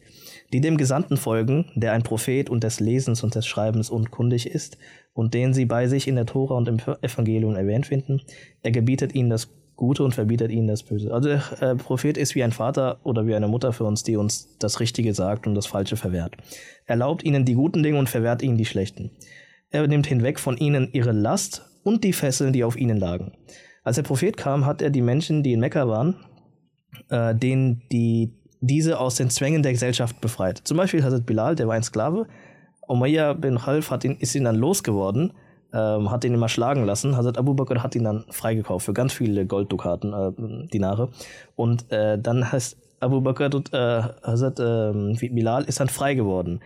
die dem Gesandten folgen, der ein Prophet und des Lesens und des Schreibens unkundig ist und den sie bei sich in der Tora und im Evangelium erwähnt finden. Er gebietet ihnen das Gute und verbietet ihnen das Böse. Also der äh, Prophet ist wie ein Vater oder wie eine Mutter für uns, die uns das Richtige sagt und das Falsche verwehrt. Er erlaubt ihnen die guten Dinge und verwehrt ihnen die schlechten. Er nimmt hinweg von ihnen ihre Last und die Fesseln, die auf ihnen lagen. Als der Prophet kam, hat er die Menschen, die in Mekka waren, äh, denen die diese aus den Zwängen der Gesellschaft befreit. Zum Beispiel Hazrat Bilal, der war ein Sklave. Umayyah bin Khalf hat ihn, ist ihn dann losgeworden, ähm, hat ihn immer schlagen lassen. Hazrat Abu Bakr hat ihn dann freigekauft für ganz viele Golddukaten, äh, Dinare. Und äh, dann heißt Abu Bakr, äh, Hazrat äh, Bilal ist dann frei geworden.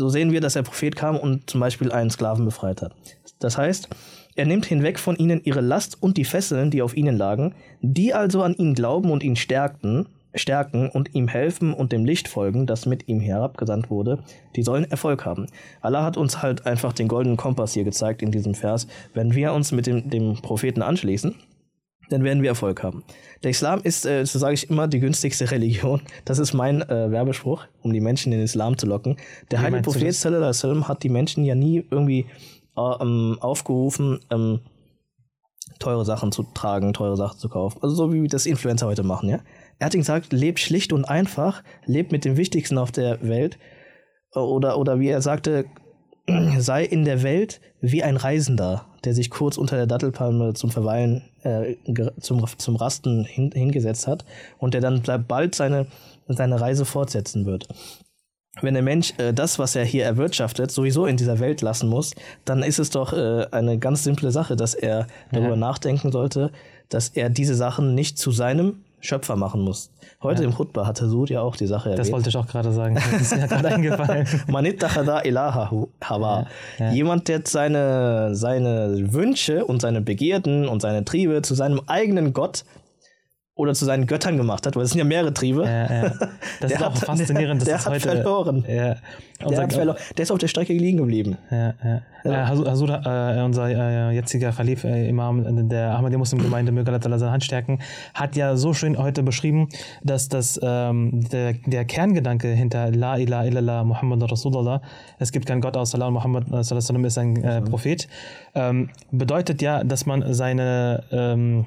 So sehen wir, dass der Prophet kam und zum Beispiel einen Sklaven befreit hat. Das heißt, er nimmt hinweg von ihnen ihre Last und die Fesseln, die auf ihnen lagen, die also an ihn glauben und ihn stärkten, stärken und ihm helfen und dem Licht folgen, das mit ihm herabgesandt wurde, die sollen Erfolg haben. Allah hat uns halt einfach den goldenen Kompass hier gezeigt in diesem Vers. Wenn wir uns mit dem, dem Propheten anschließen, dann werden wir Erfolg haben. Der Islam ist, äh, so sage ich immer, die günstigste Religion. Das ist mein äh, Werbespruch, um die Menschen in den Islam zu locken. Der
Wie
heilige Prophet wasallam hat die Menschen ja nie irgendwie äh, ähm, aufgerufen, ähm, teure Sachen zu tragen, teure Sachen zu kaufen. Also so wie das Influencer heute machen, ja. Er hat gesagt, lebt schlicht und einfach, lebt mit dem Wichtigsten auf der Welt. Oder, oder wie er sagte, sei in der Welt wie ein Reisender, der sich kurz unter der Dattelpalme zum Verweilen, äh, zum, zum Rasten hin, hingesetzt hat und der dann bald seine, seine Reise fortsetzen wird. wenn der Mensch äh, das, was er hier erwirtschaftet, sowieso in dieser Welt lassen muss, dann ist es doch äh, eine ganz simple Sache, dass er darüber
Ja.
nachdenken sollte, dass er diese Sachen nicht zu seinem Schöpfer machen muss. Heute im Khutbah hatte Sud ja auch die Sache
Das
erwähnt.
wollte ich auch gerade sagen. Das ist mir gerade eingefallen.
Man ittakhadha ilaha hawa.
Ja, ja.
Jemand, der seine, seine Wünsche und seine Begierden und seine Triebe zu seinem eigenen Gott oder zu seinen Göttern gemacht hat, weil es sind ja mehrere Triebe.
Ja, ja. Das
Der
ist auch
hat-
faszinierend.
der-
dass
der
das
hat
heute,
verloren.
Ja.
Der, hat verloren. der ist auf der Strecke liegen geblieben.
ja, ja. Äh, Hasud, Hasud, äh, unser äh, jetziger Khalif, äh, Imam der Ahmadiyya Muslim Gemeinde, möge Allah seine Hand stärken, hat ja so schön heute beschrieben, dass das, ähm, der, der Kerngedanke hinter La ilaha illallah Muhammad Rasulullah, es gibt keinen Gott außer Allah, Muhammad äh, wasallam ist ein äh, Prophet, ähm, bedeutet ja, dass man seine, ähm,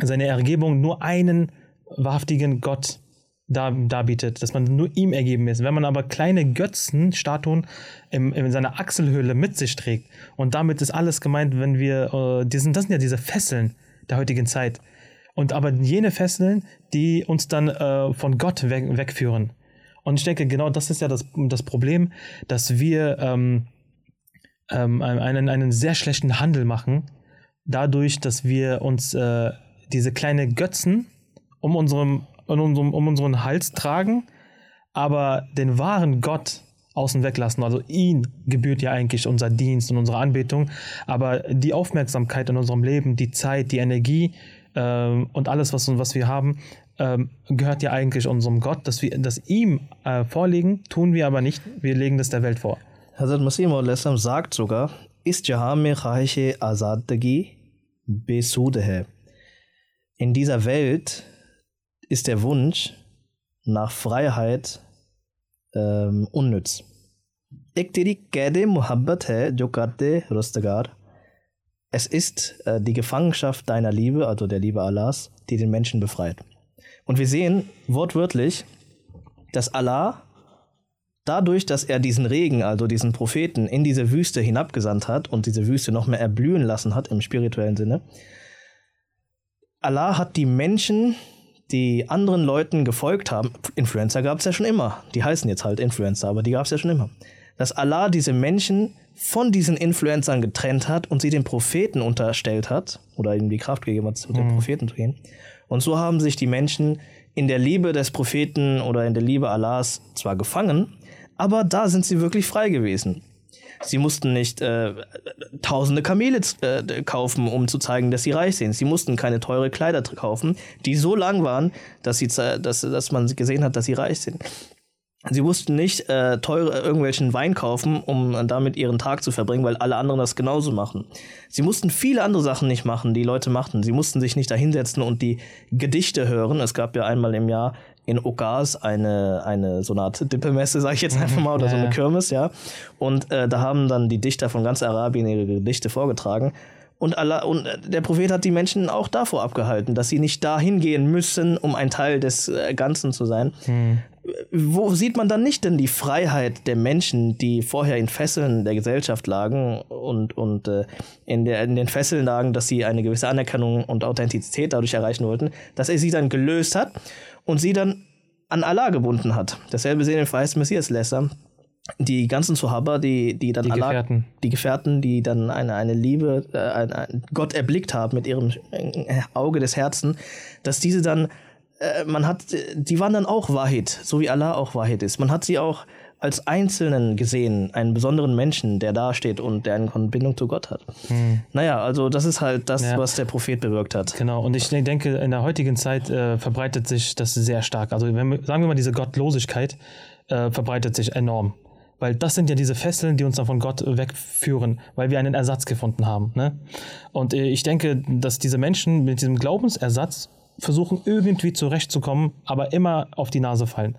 seine Ergebung nur einen wahrhaftigen Gott dar, darbietet, dass man nur ihm ergeben ist. Wenn man aber kleine Götzen, Statuen im, in seiner Achselhöhle mit sich trägt und damit ist alles gemeint, wenn wir, äh, die sind, das sind ja diese Fesseln der heutigen Zeit. Und aber jene Fesseln, die uns dann äh, von Gott weg, wegführen. Und ich denke, genau das ist ja das, das Problem, dass wir ähm, ähm, einen, einen sehr schlechten Handel machen, dadurch, dass wir uns äh, diese kleine Götzen um, unserem, um, unserem, um unseren Hals tragen, aber den wahren Gott außen weglassen. Also ihn gebührt ja eigentlich unser Dienst und unsere Anbetung, aber die Aufmerksamkeit in unserem Leben, die Zeit, die Energie ähm, und alles, was, was wir haben, ähm, gehört ja eigentlich unserem Gott, dass wir das ihm äh, vorlegen, tun wir aber nicht, wir legen das der Welt vor.
Hazrat Masih sagt sogar, ist Jahan mein Khahish Azadagi besude hai. In dieser Welt ist der Wunsch nach Freiheit ähm, unnütz. एक तेरी कैद मोहब्बत है जो करते रुस्तगार Es ist äh, die Gefangenschaft deiner Liebe, also der Liebe Allahs, die den Menschen befreit. Und wir sehen wortwörtlich, dass Allah dadurch, dass er diesen Regen, also diesen Propheten, in diese Wüste hinabgesandt hat und diese Wüste noch mehr erblühen lassen hat im spirituellen Sinne, Allah hat die Menschen, die anderen Leuten gefolgt haben, Influencer gab es ja schon immer, die heißen jetzt halt Influencer, aber die gab es ja schon immer, dass Allah diese Menschen von diesen Influencern getrennt hat und sie den Propheten unterstellt hat oder ihnen die Kraft gegeben hat, zu den Propheten zu gehen. Und so haben sich die Menschen in der Liebe des Propheten oder in der Liebe Allahs zwar gefangen, aber da sind sie wirklich frei gewesen. Sie mussten nicht äh, tausende Kamele äh, kaufen, um zu zeigen, dass sie reich sind. Sie mussten keine teure Kleider kaufen, die so lang waren, dass, sie, dass, dass man gesehen hat, dass sie reich sind. Sie mussten nicht äh, teure irgendwelchen Wein kaufen, um damit ihren Tag zu verbringen, weil alle anderen das genauso machen. Sie mussten viele andere Sachen nicht machen, die Leute machten. Sie mussten sich nicht dahinsetzen und die Gedichte hören. Es gab ja einmal im Jahr in Okas eine, eine so eine Art Dippemesse, sage ich jetzt einfach mal, oder so eine
Ja.
Kirmes, ja. Und äh, da haben dann die Dichter von ganz Arabien ihre Gedichte vorgetragen. Und, Allah, und äh, der Prophet hat die Menschen auch davor abgehalten, dass sie nicht dahin gehen müssen, um ein Teil des äh, Ganzen zu sein. Wo sieht man dann nicht denn die Freiheit der Menschen, die vorher in Fesseln der Gesellschaft lagen und, und äh, in, der, in den Fesseln lagen, dass sie eine gewisse Anerkennung und Authentizität dadurch erreichen wollten, dass er sie dann gelöst hat und sie dann an Allah gebunden hat. Dasselbe sehen wir im verheißten Messias Lesser. Die ganzen Sahaba, die, die dann
Die
Allah,
Gefährten.
die Gefährten, die dann eine, eine Liebe, äh, ein, ein Gott erblickt haben mit ihrem äh, Auge des Herzens, dass diese dann, äh, man hat, die waren dann auch Wahid, so wie Allah auch Wahid ist. Man hat sie auch als Einzelnen gesehen, einen besonderen Menschen, der da steht und der eine Verbindung zu Gott hat. Naja, also das ist halt das,
Ja.
was der Prophet bewirkt hat.
Genau, und ich denke, in der heutigen Zeit äh, verbreitet sich das sehr stark. Also, wenn wir, sagen wir mal, diese Gottlosigkeit äh, verbreitet sich enorm. Weil das sind ja diese Fesseln, die uns dann von Gott wegführen, weil wir einen Ersatz gefunden haben. Ne? Und äh, ich denke, dass diese Menschen mit diesem Glaubensersatz versuchen, irgendwie zurechtzukommen, aber immer auf die Nase fallen.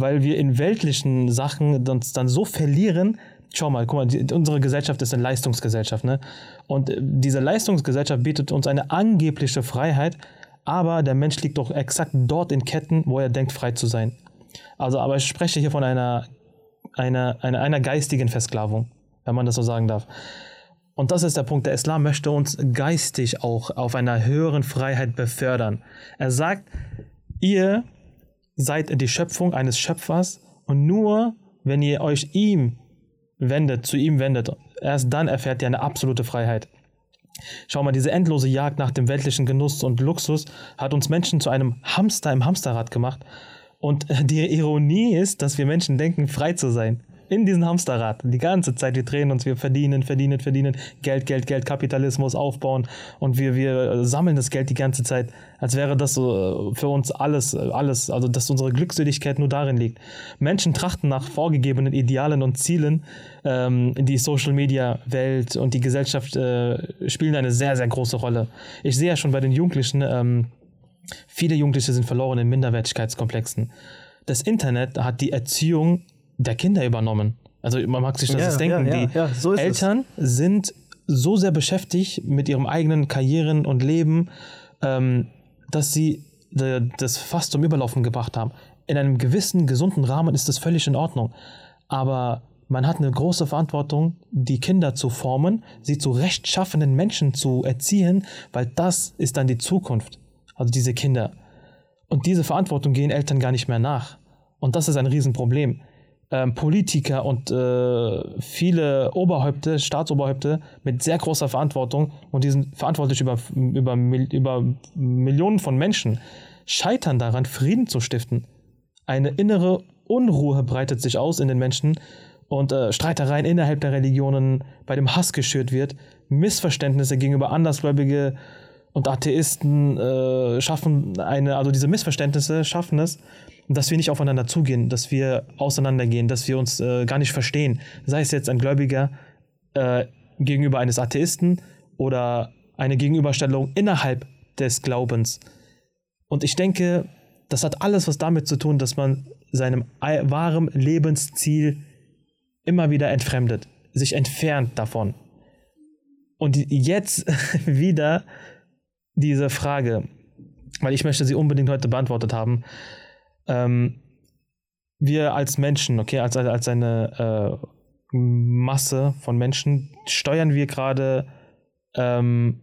Weil wir in weltlichen Sachen uns dann so verlieren, Schau mal, guck mal, die, unsere Gesellschaft ist eine Leistungsgesellschaft, ne? Und äh, diese Leistungsgesellschaft bietet uns eine angebliche Freiheit, aber der Mensch liegt doch exakt dort in Ketten, wo er denkt, frei zu sein. Also, aber ich spreche hier von einer, einer, einer, einer geistigen Versklavung, wenn man das so sagen darf. Und das ist der Punkt. Der Islam möchte uns geistig auch auf einer höheren Freiheit befördern. Er sagt, ihr seid die Schöpfung eines Schöpfers und nur wenn ihr euch ihm wendet, zu ihm wendet, erst dann erfährt ihr eine absolute Freiheit. Schau mal, diese endlose Jagd nach dem weltlichen Genuss und Luxus hat uns Menschen zu einem Hamster im Hamsterrad gemacht. Und die Ironie ist, dass wir Menschen denken, frei zu sein in diesem Hamsterrad. Die ganze Zeit, wir drehen uns, wir verdienen, verdienen, verdienen, Geld, Geld, Geld, Kapitalismus aufbauen und wir, wir sammeln das Geld die ganze Zeit, als wäre das so äh, für uns alles, alles, also dass unsere Glückseligkeit nur darin liegt. Menschen trachten nach vorgegebenen Idealen und Zielen. Ähm, die Social Media Welt und die Gesellschaft äh, spielen eine sehr, sehr große Rolle. Ich sehe ja schon bei den Jugendlichen, ähm, viele Jugendliche sind verloren in Minderwertigkeitskomplexen. Das Internet hat die Erziehung der Kinder übernommen. Also man mag sich das
Ja,
jetzt denken.
ja, ja,
die
so ist es.
Eltern sind so sehr beschäftigt mit ihrem eigenen Karrieren und Leben, ähm, dass sie das fast zum Überlaufen gebracht haben. In einem gewissen, gesunden Rahmen ist das völlig in Ordnung. Aber man hat eine große Verantwortung, die Kinder zu formen, sie zu rechtschaffenen Menschen zu erziehen, weil das ist dann die Zukunft. Also diese Kinder. Und diese Verantwortung gehen Eltern gar nicht mehr nach. Und das ist ein Riesenproblem. Ähm, Politiker und äh, viele Oberhäupte, Staatsoberhäupte mit sehr großer Verantwortung und die sind verantwortlich über, über, über Millionen von Menschen, scheitern daran, Frieden zu stiften. Eine innere Unruhe breitet sich aus in den Menschen und äh, Streitereien innerhalb der Religionen, bei dem Hass geschürt wird, Missverständnisse gegenüber Andersgläubige und Atheisten äh, schaffen eine, also diese Missverständnisse schaffen es, dass wir nicht aufeinander zugehen, dass wir auseinandergehen, dass wir uns äh, gar nicht verstehen. Sei es jetzt ein Gläubiger äh, gegenüber eines Atheisten oder eine Gegenüberstellung innerhalb des Glaubens. Und ich denke, das hat alles was damit zu tun, dass man seinem ei- wahren Lebensziel immer wieder entfremdet, sich entfernt davon. Und jetzt wieder diese Frage, weil ich möchte sie unbedingt heute beantwortet haben. Ähm, wir als Menschen, okay, als, als eine äh, Masse von Menschen, steuern wir gerade ähm,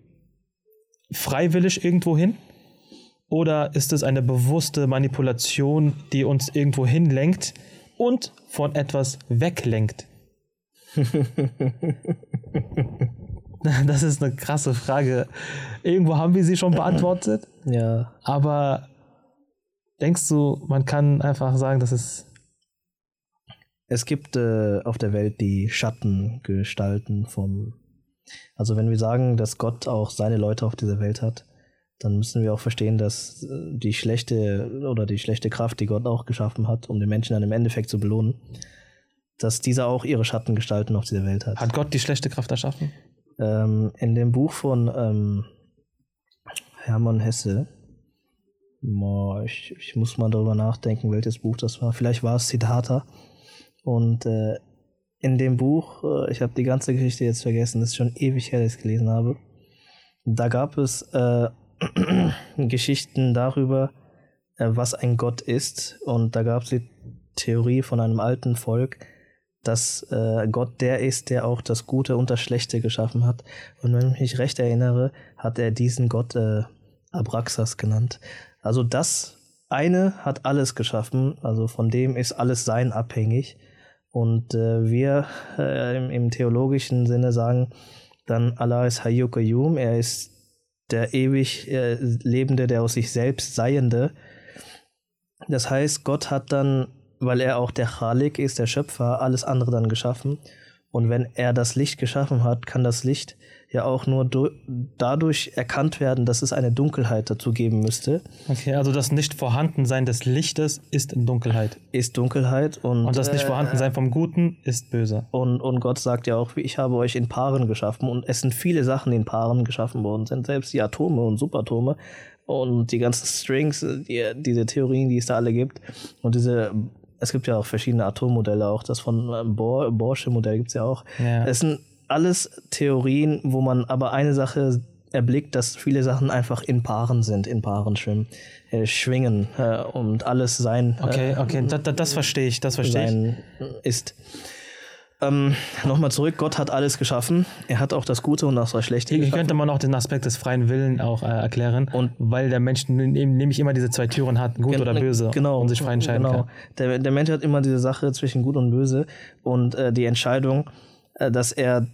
freiwillig irgendwo hin? Oder ist es eine bewusste Manipulation, die uns irgendwo hinlenkt und von etwas weglenkt? Das ist eine krasse Frage. Irgendwo haben wir sie schon beantwortet,
Ja,
aber denkst du, man kann einfach sagen, dass es.
es gibt äh, auf der Welt die Schattengestalten vom. Also wenn wir sagen, dass Gott auch seine Leute auf dieser Welt hat, dann müssen wir auch verstehen, dass äh, die schlechte oder die schlechte Kraft, die Gott auch geschaffen hat, um den Menschen dann im Endeffekt zu belohnen, dass dieser auch ihre Schattengestalten auf dieser Welt hat.
Hat Gott die schlechte Kraft erschaffen?
Ähm, in dem Buch von ähm, Hermann Hesse, boah, ich, ich muss mal darüber nachdenken, welches Buch das war. Vielleicht war es Siddhartha. Und äh, in dem Buch, äh, ich habe die ganze Geschichte jetzt vergessen, das ist schon ewig her, dass ich es gelesen habe. Da gab es äh, Geschichten darüber, äh, was ein Gott ist. Und da gab es die Theorie von einem alten Volk, dass äh, Gott der ist, der auch das Gute und das Schlechte geschaffen hat. Und wenn ich mich recht erinnere, hat er diesen Gott äh, Abraxas genannt. Also das eine hat alles geschaffen, also von dem ist alles Sein abhängig. Und äh, wir äh, im, im theologischen Sinne sagen dann, Allah ist Hayyu Qayyum, er ist der ewig äh, Lebende, der aus sich selbst Seiende. Das heißt, Gott hat dann, weil er auch der Khalik ist, der Schöpfer, alles andere dann geschaffen. Und wenn er das Licht geschaffen hat, kann das Licht ja auch nur du- dadurch erkannt werden, dass es eine Dunkelheit dazu geben müsste.
Okay, also das Nicht-Vorhandensein des Lichtes ist Dunkelheit.
Ist Dunkelheit und,
Und das
äh,
Nicht-Vorhandensein vom Guten ist böse.
Und, und Gott sagt ja auch, ich habe euch in Paaren geschaffen und es sind viele Sachen, die in Paaren geschaffen worden sind, selbst die Atome und Superatome und die ganzen Strings, die, diese Theorien, die es da alle gibt und diese, es gibt ja auch verschiedene Atommodelle, auch das von äh, Bohr, Bohrsche Modell gibt es ja auch.
Ja.
Es sind alles Theorien, wo man aber eine Sache erblickt, dass viele Sachen einfach in Paaren sind, in Paaren schwimmen, äh, schwingen äh, und alles sein,
Okay, okay, das, das, das verstehe ich, das
äh,
verstehe ich.
ist. Ähm, Nochmal zurück, Gott hat alles geschaffen. Er hat auch das Gute und auch das Schlechte
Hier
geschaffen.
könnte man auch den Aspekt des freien Willen auch äh, erklären.
Und-
weil der Mensch nämlich immer diese zwei Türen hat, gut oder böse,
genau,
und sich frei entscheiden
genau.
kann.
Der, der Mensch hat immer diese Sache zwischen Gut und Böse und äh, die Entscheidung, äh, dass er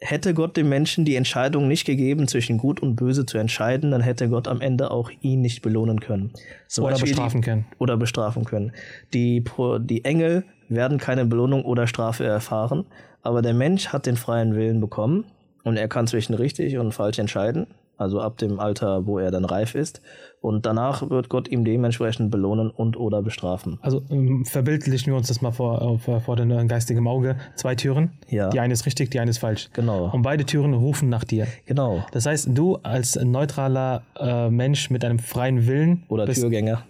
hätte Gott dem Menschen die Entscheidung nicht gegeben, zwischen Gut und Böse zu entscheiden, dann hätte Gott am Ende auch ihn nicht belohnen können. Zum
Oder
Beispiel
bestrafen
die,
können.
Oder bestrafen können. Die, die Engel werden keine Belohnung oder Strafe erfahren, aber der Mensch hat den freien Willen bekommen und er kann zwischen richtig und falsch entscheiden. Also ab dem Alter, wo er dann reif ist. Und danach wird Gott ihm dementsprechend belohnen und oder bestrafen.
Also ähm, verbildlichen wir uns das mal vor, vor, vor dem äh, geistigen Auge. Zwei Türen.
Ja.
Die eine ist richtig, die eine ist falsch.
Genau.
Und beide Türen rufen nach dir.
Genau.
Das heißt, du als neutraler äh, Mensch mit einem freien Willen
Oder
bist,
Türgänger.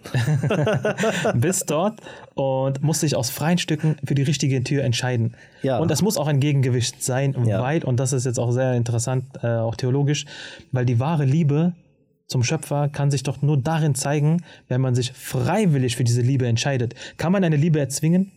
bist dort und musst dich aus freien Stücken für die richtige Tür entscheiden.
Ja.
Und das muss auch ein Gegengewicht sein,
Ja.
weil, und das ist jetzt auch sehr interessant, äh, auch theologisch, weil die wahre Liebe zum Schöpfer kann sich doch nur darin zeigen, wenn man sich freiwillig für diese Liebe entscheidet. Kann man eine Liebe erzwingen?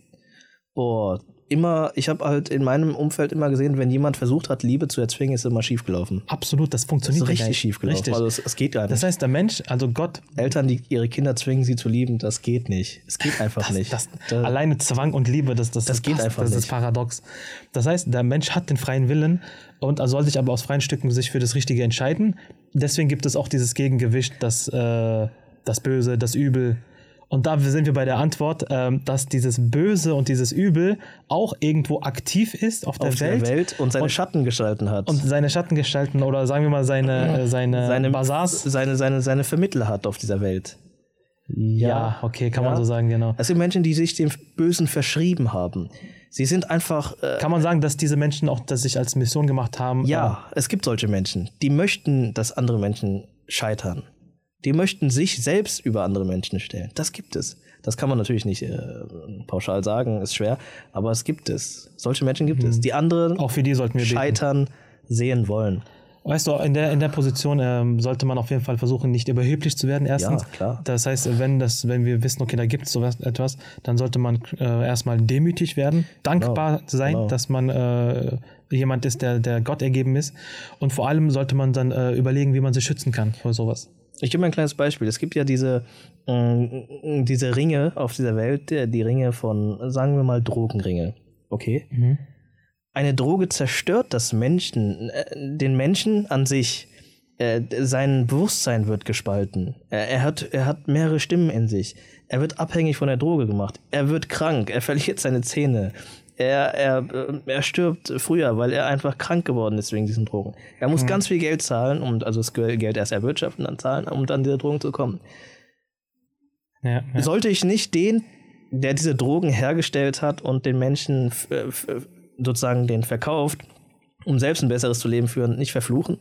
Boah, immer, ich habe halt in meinem Umfeld immer gesehen, wenn jemand versucht hat, Liebe zu erzwingen, ist immer schief gelaufen.
Absolut, das
Das
funktioniert
ist
ja
richtig
nicht.
schief gelaufen.
Richtig.
Also es, es geht gar nicht.
das heißt, der Mensch, also Gott,
Eltern, die ihre Kinder zwingen, sie zu lieben, das geht nicht. Es geht einfach nicht.
Das,
Da-
alleine Zwang und Liebe, das, das,
Das geht einfach
Das ist
nicht.
paradox. Das heißt, der Mensch hat den freien Willen und er soll sich aber aus freien Stücken sich für das Richtige entscheiden. Deswegen gibt es auch dieses Gegengewicht, das, äh, das Böse, das Übel. Und da sind wir bei der Antwort, ähm, dass dieses Böse und dieses Übel auch irgendwo aktiv ist auf der,
auf
Welt,
der Welt und seine
und,
Schatten gestalten hat.
und seine Schatten gestalten oder sagen wir mal seine, äh, seine,
seine,
Basars.
seine, seine, seine Vermittler hat auf dieser Welt.
Ja, okay, kann man
Ja.
so sagen, genau.
Es sind Menschen, die sich dem Bösen verschrieben haben. Sie sind einfach. Äh,
Kann man sagen, dass diese Menschen auch das sich als Mission gemacht haben?
ja, es gibt solche Menschen. Die möchten, dass andere Menschen scheitern. Die möchten sich selbst über andere Menschen stellen. Das gibt es. Das kann man natürlich nicht äh, pauschal sagen, ist schwer, aber es gibt es. Solche Menschen gibt es, die andere
Äh, Auch für die sollten wir beten.
scheitern sehen wollen.
Weißt du, in der, in der Position ähm, sollte man auf jeden Fall versuchen, nicht überheblich zu werden, erstens.
Ja, klar.
Das heißt, wenn, das, wenn wir wissen, okay, da gibt es sowas etwas, dann sollte man äh, erstmal demütig werden, dankbar sein,
genau.
dass man äh, jemand ist, der, der Gott ergeben ist. Und vor allem sollte man dann äh, überlegen, wie man sich schützen kann vor sowas.
Ich gebe mal ein kleines Beispiel. Es gibt ja diese, ähm, diese Ringe auf dieser Welt, die, die Ringe von, sagen wir mal, Drogenringe. Okay? Eine Droge zerstört das Menschen, äh, den Menschen an sich. Äh, sein Bewusstsein wird gespalten. Er, er, hat, er hat mehrere Stimmen in sich. Er wird abhängig von der Droge gemacht. Er wird krank. Er verliert seine Zähne. Er, er, äh, er stirbt früher, weil er einfach krank geworden ist wegen diesen Drogen. Er muss ganz viel Geld zahlen, um also das Geld erst erwirtschaften, dann zahlen, um dann diese Drogen zu kommen.
Ja, ja.
Sollte ich nicht den, der diese Drogen hergestellt hat und den Menschen f- sozusagen den verkauft, um selbst ein besseres Leben führen, nicht verfluchen?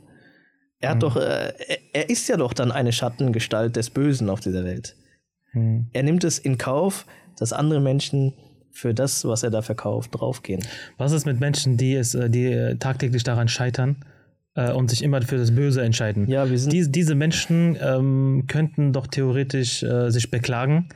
Er hat doch, äh, er, er ist ja doch dann eine Schattengestalt des Bösen auf dieser Welt.
Hm.
Er nimmt es in Kauf, dass andere Menschen für das, was er da verkauft, draufgehen.
Was ist mit Menschen, die, es, äh, die äh, tagtäglich daran scheitern äh, und sich immer für das Böse entscheiden?
Ja, wir sind-
Dies, diese Menschen ähm, könnten doch theoretisch äh, sich beklagen,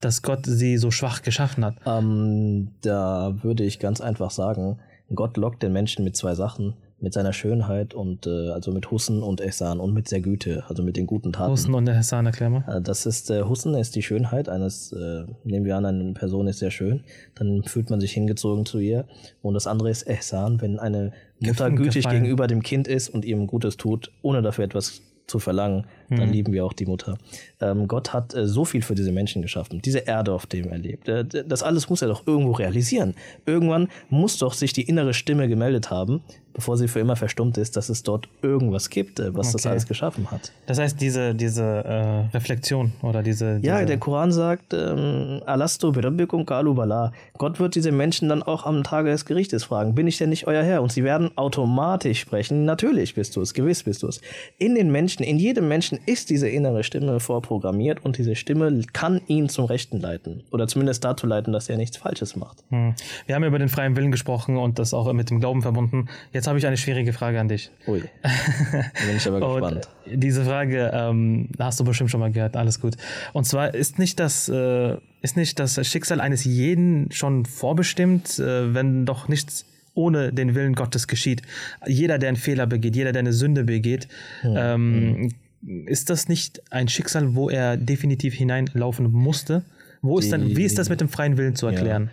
dass Gott sie so schwach geschaffen hat.
Ähm, da würde ich ganz einfach sagen, Gott lockt den Menschen mit zwei Sachen. Mit seiner Schönheit und äh, also mit Hussen und Ehsan und mit der Güte, also mit den guten Taten.
Husten und der Hassan, erklär mal.
Äh, Das ist, äh, Hussen ist die Schönheit eines, äh, nehmen wir an, eine Person ist sehr schön, dann fühlt man sich hingezogen zu ihr. Und das andere ist Ehsan, wenn eine Mutter
Gefallen.
gütig gegenüber dem Kind ist und ihm Gutes tut, ohne dafür etwas zu verlangen, dann lieben wir auch die Mutter. Ähm, Gott hat äh, so viel für diese Menschen geschaffen, diese Erde, auf dem er lebt. Äh, das alles muss er doch irgendwo realisieren. Irgendwann muss doch sich die innere Stimme gemeldet haben, bevor sie für immer verstummt ist, dass es dort irgendwas gibt, äh, was das
Okay.
alles geschaffen hat.
Das heißt, diese, diese äh, Reflexion oder diese.
Ja,
diese,
der Koran sagt, ähm, Alastu birabbikum kalu bala. Gott wird diese Menschen dann auch am Tage des Gerichtes fragen, bin ich denn nicht euer Herr? Und sie werden automatisch sprechen, natürlich bist du es, gewiss bist du es. In den Menschen, in jedem Menschen Menschen ist diese innere Stimme vorprogrammiert und diese Stimme kann ihn zum Rechten leiten. Oder zumindest dazu leiten, dass er nichts Falsches macht.
Hm. Wir haben über den freien Willen gesprochen und das auch mit dem Glauben verbunden. Jetzt habe ich eine schwierige Frage an dich.
Ui. Da bin ich aber gespannt.
Diese Frage ähm, hast du bestimmt schon mal gehört. Alles gut. Und zwar ist nicht das, äh, ist nicht das Schicksal eines jeden schon vorbestimmt, äh, wenn doch nichts ohne den Willen Gottes geschieht. Jeder, der einen Fehler begeht, jeder, der eine Sünde begeht, ähm, ist das nicht ein Schicksal, wo er definitiv hineinlaufen musste? Wo ist dann, wie ist das mit dem freien Willen zu erklären?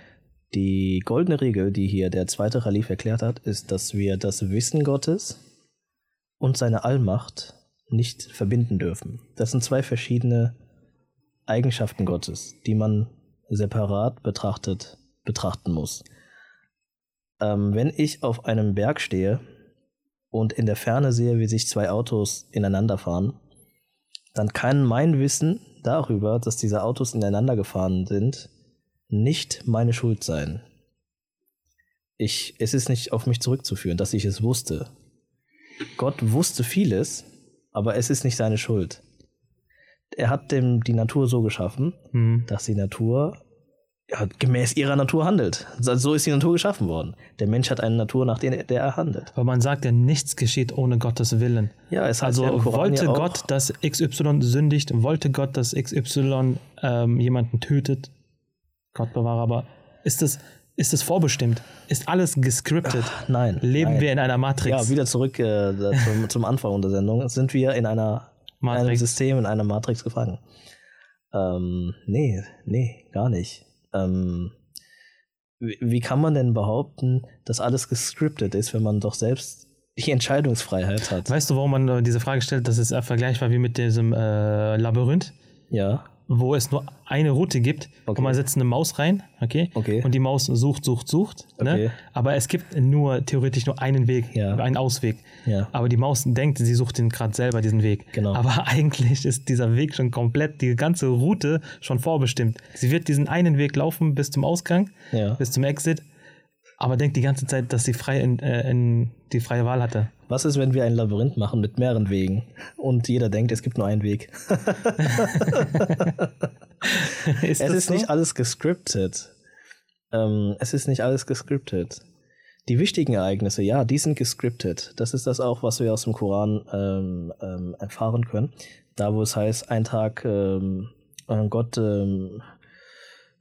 Die goldene Regel, die hier der zweite Khalif erklärt hat, ist, dass wir das Wissen Gottes und seine Allmacht nicht verbinden dürfen. Das sind zwei verschiedene Eigenschaften Gottes, die man separat betrachtet betrachten muss. Ähm, wenn ich auf einem Berg stehe und in der Ferne sehe, wie sich zwei Autos ineinander fahren, dann kann mein Wissen darüber, dass diese Autos ineinander gefahren sind, nicht meine Schuld sein. Ich, es ist nicht auf mich zurückzuführen, dass ich es wusste. Gott wusste vieles, aber es ist nicht seine Schuld. Er hat dem die Natur so geschaffen,
Hm.
dass die Natur ja, gemäß ihrer Natur handelt. So ist die Natur geschaffen worden. Der Mensch hat eine Natur, nach der, der er handelt.
Weil man sagt ja, nichts geschieht ohne Gottes Willen.
Ja, es heißt
Also
ja
wollte
ja
Gott, dass XY sündigt, wollte Gott, dass XY ähm, jemanden tötet. Gott bewahre, aber ist das, ist das vorbestimmt? Ist alles gescriptet?
Nein.
Leben
nein.
wir in einer Matrix?
Ja, wieder zurück äh, zum, zum Anfang der Sendung. Sind wir in einer, in einem
Matrix.
System, in einer Matrix gefangen? Ähm, nee, nee, gar nicht. Ähm, wie, wie kann man denn behaupten, dass alles gescriptet ist, wenn man doch selbst die Entscheidungsfreiheit hat?
Weißt du, warum man diese Frage stellt? Das ist äh, vergleichbar wie mit diesem äh, Labyrinth,
Ja,
wo es nur eine Route gibt
Okay.
und man setzt eine Maus rein, okay?
Okay.
Und die Maus sucht, sucht, sucht. Ne?
Okay.
Aber es gibt nur theoretisch nur einen Weg,
Ja.
einen Ausweg.
Ja.
Aber die Maus denkt, sie sucht den gerade selber, diesen Weg.
Genau.
Aber eigentlich ist dieser Weg schon komplett, die ganze Route schon vorbestimmt. Sie wird diesen einen Weg laufen bis zum Ausgang,
Ja.
bis zum Exit, aber denkt die ganze Zeit, dass sie frei in, äh, in die freie Wahl hatte.
Was ist, wenn wir ein Labyrinth machen mit mehreren Wegen und jeder denkt, es gibt nur einen Weg?
ist
Es ist
so?
nicht alles gescriptet. Ähm, es ist nicht alles gescriptet. Die wichtigen Ereignisse, ja, die sind gescriptet. Das ist das auch, was wir aus dem Koran ähm, ähm, erfahren können. Da, wo es heißt, ein Tag ähm, äh, Gott, ähm, äh,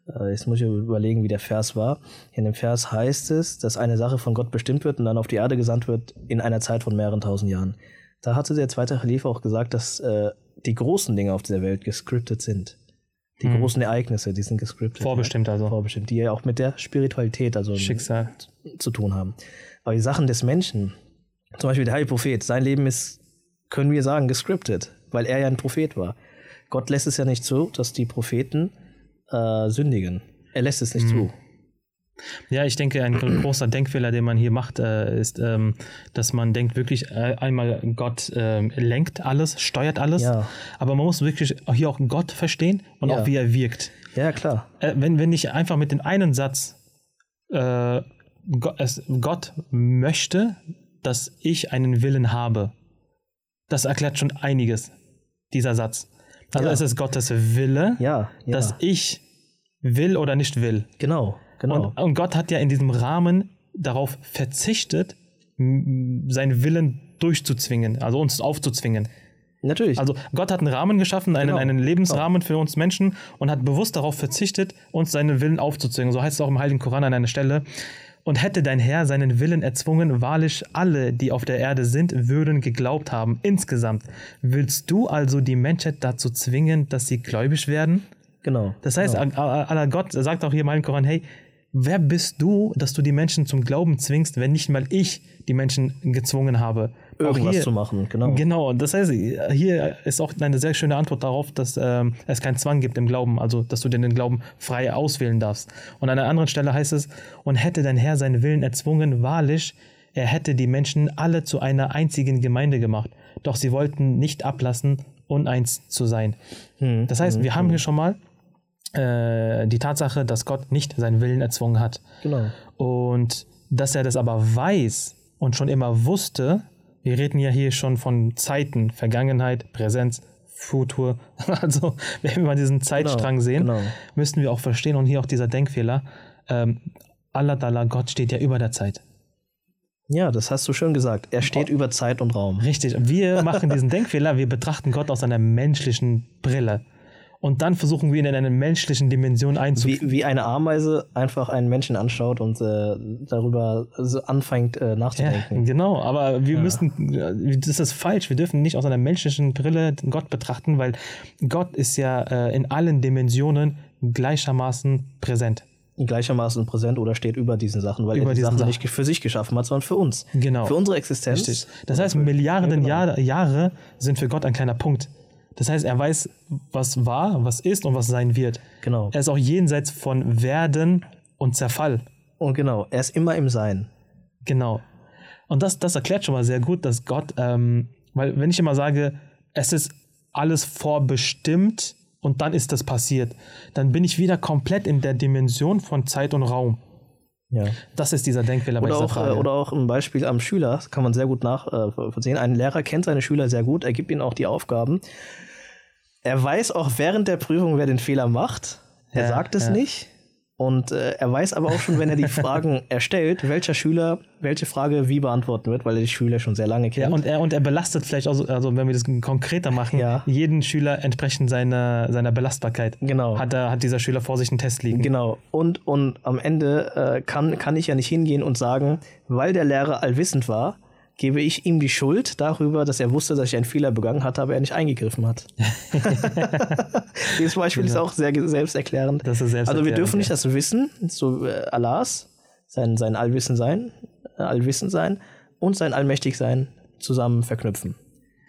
jetzt muss ich überlegen, wie der Vers war. In dem Vers heißt es, dass eine Sache von Gott bestimmt wird und dann auf die Erde gesandt wird in einer Zeit von mehreren tausend Jahren. Da hatte der zweite Khalif auch gesagt, dass äh, die großen Dinge auf dieser Welt gescriptet sind. Die
Hm.
großen Ereignisse, die sind gescriptet.
Vorbestimmt also.
Ja, vorbestimmt, die ja auch mit der Spiritualität also
Schicksal.
zu tun haben. Aber die Sachen des Menschen, zum Beispiel der heilige Prophet, sein Leben ist, können wir sagen, gescriptet, weil er ja ein Prophet war. Gott lässt es ja nicht zu, dass die Propheten äh, sündigen. Er lässt es nicht zu.
Ja, ich denke, ein gro- großer Denkfehler, den man hier macht, äh, ist, ähm, dass man denkt wirklich äh, einmal, Gott ähm, lenkt alles, steuert alles,
Ja.
aber man muss wirklich hier auch Gott verstehen und
Ja.
auch wie er wirkt.
Ja, klar.
Äh, wenn, wenn ich einfach mit dem einen Satz äh, Gott, es, Gott möchte, dass ich einen Willen habe, das erklärt schon einiges, dieser Satz. Also
Ja.
es ist Gottes Wille, dass ich will oder nicht will.
genau, genau.
Und, und Gott hat ja in diesem Rahmen darauf verzichtet, seinen Willen durchzuzwingen, also uns aufzuzwingen.
Natürlich.
Also Gott hat einen Rahmen geschaffen, einen,
Genau,
einen Lebensrahmen für uns Menschen und hat bewusst darauf verzichtet, uns seinen Willen aufzuzwingen. So heißt es auch im Heiligen Koran an einer Stelle. Und hätte dein Herr seinen Willen erzwungen, wahrlich alle, die auf der Erde sind, würden geglaubt haben. Insgesamt. Willst du also die Menschheit dazu zwingen, dass sie gläubig werden?
Genau.
Das heißt,
genau.
Allah Allah Gott sagt auch hier mal im Koran, hey, wer bist du, dass du die Menschen zum Glauben zwingst, wenn nicht mal ich die Menschen gezwungen habe?
irgendwas
auch hier,
zu machen, genau.
Genau, und das heißt, hier ist auch eine sehr schöne Antwort darauf, dass ähm, es keinen Zwang gibt im Glauben, also dass du dir den Glauben frei auswählen darfst. Und an einer anderen Stelle heißt es, und hätte dein Herr seinen Willen erzwungen, wahrlich, er hätte die Menschen alle zu einer einzigen Gemeinde gemacht. Doch sie wollten nicht ablassen, uneins zu sein.
Hm,
Das heißt, wir haben hier schon mal äh, die Tatsache, dass Gott nicht seinen Willen erzwungen hat.
Genau.
Und dass er das aber weiß und schon immer wusste, wir reden ja hier schon von Zeiten, Vergangenheit, Präsenz Futur. Also, wenn wir mal diesen Zeitstrang
Genau,
sehen,
genau.
müssten wir auch verstehen, und hier auch dieser Denkfehler, ähm, Allah, Allah, Gott steht ja über der Zeit.
Ja, das hast du schön gesagt. Er steht über Zeit und Raum.
Richtig. Wir machen diesen Denkfehler, wir betrachten Gott aus einer menschlichen Brille. Und dann versuchen wir ihn in eine menschlichen Dimension einzuführen.
Wie, wie eine Ameise einfach einen Menschen anschaut und äh, darüber so anfängt äh,
Ja,
nachzudenken.
genau, aber wir müssen, äh, das ist falsch, wir dürfen nicht aus einer menschlichen Brille Gott betrachten, weil Gott ist ja äh, in allen Dimensionen gleichermaßen präsent.
Gleichermaßen präsent oder steht über diesen Sachen, weil
Über
er die
diesen
Sachen
Sachen.
nicht für sich geschaffen hat, sondern für uns.
Genau.
Für unsere Existenz.
Richtig. Das heißt, Milliarden Jahre, Jahre sind für Gott ein kleiner Punkt. Das heißt, er weiß, was war, was ist und was sein wird.
Genau.
Er ist auch jenseits von Werden und Zerfall.
Und genau, er ist immer im Sein.
Genau. Und das, das erklärt schon mal sehr gut, dass Gott, ähm, weil wenn ich immer sage, es ist alles vorbestimmt und dann ist das passiert, dann bin ich wieder komplett in der Dimension von Zeit und Raum.
Ja.
Das ist dieser Denkfehler bei
Oder
dieser
auch,
Frage.
äh, oder auch ein Beispiel am Schüler, das kann man sehr gut nachvollziehen. Ein Lehrer kennt seine Schüler sehr gut, er gibt ihnen auch die Aufgaben. Er weiß auch während der Prüfung, wer den Fehler macht. Er
Ja,
sagt es
ja.
nicht. Und äh, er weiß aber auch schon, wenn er die Fragen erstellt, welcher Schüler welche Frage wie beantworten wird, weil er die Schüler schon sehr lange
ja,
kennt.
und er, und er belastet vielleicht auch, so- also wenn wir das konkreter machen,
Ja.
jeden Schüler entsprechend seiner, seiner Belastbarkeit.
Genau.
Hat, er, hat dieser Schüler vor sich einen Test liegen.
Genau. Und, und am Ende äh, kann, kann ich ja nicht hingehen und sagen, weil der Lehrer allwissend war, gebe ich ihm die Schuld darüber, dass er wusste, dass ich einen Fehler begangen hatte, aber er nicht eingegriffen hat. Dieses Beispiel ist auch sehr selbsterklärend.
Ist
also wir
selbsterklärend,
dürfen nicht
ja.
das Wissen, so äh, Allahs, sein, sein Allwissen sein, äh, Allwissen sein und sein Allmächtig sein zusammen verknüpfen.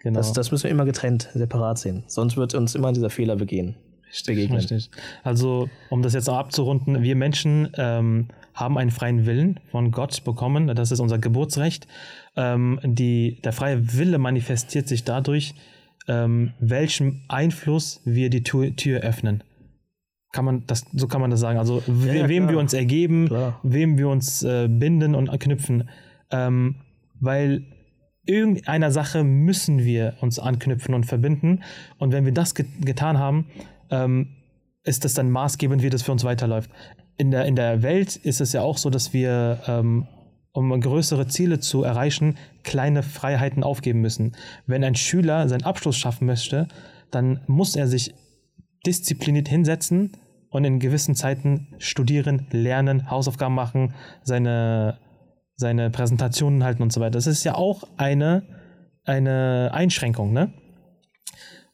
Genau.
Das, das müssen wir immer getrennt, separat sehen. Sonst wird uns immer dieser Fehler begehen. begegnen.
Richtig. Also, um das jetzt noch abzurunden, wir Menschen ähm, haben einen freien Willen von Gott bekommen. Das ist unser Geburtsrecht. Ähm, die, der freie Wille manifestiert sich dadurch, ähm, welchem Einfluss wir die Tür, Tür öffnen. Kann man das, so kann man das sagen. Also we,
ja,
wem
klar.
wir uns ergeben,
Klar.
wem wir uns äh, binden und knüpfen. Ähm, weil irgendeiner Sache müssen wir uns anknüpfen und verbinden. Und wenn wir das ge getan haben, ähm, ist das dann maßgebend, wie das für uns weiterläuft. In der, in der Welt ist es ja auch so, dass wir, ähm, um größere Ziele zu erreichen, kleine Freiheiten aufgeben müssen. Wenn ein Schüler seinen Abschluss schaffen möchte, dann muss er sich diszipliniert hinsetzen und in gewissen Zeiten studieren, lernen, Hausaufgaben machen, seine, seine Präsentationen halten und so weiter. Das ist ja auch eine, eine Einschränkung, ne?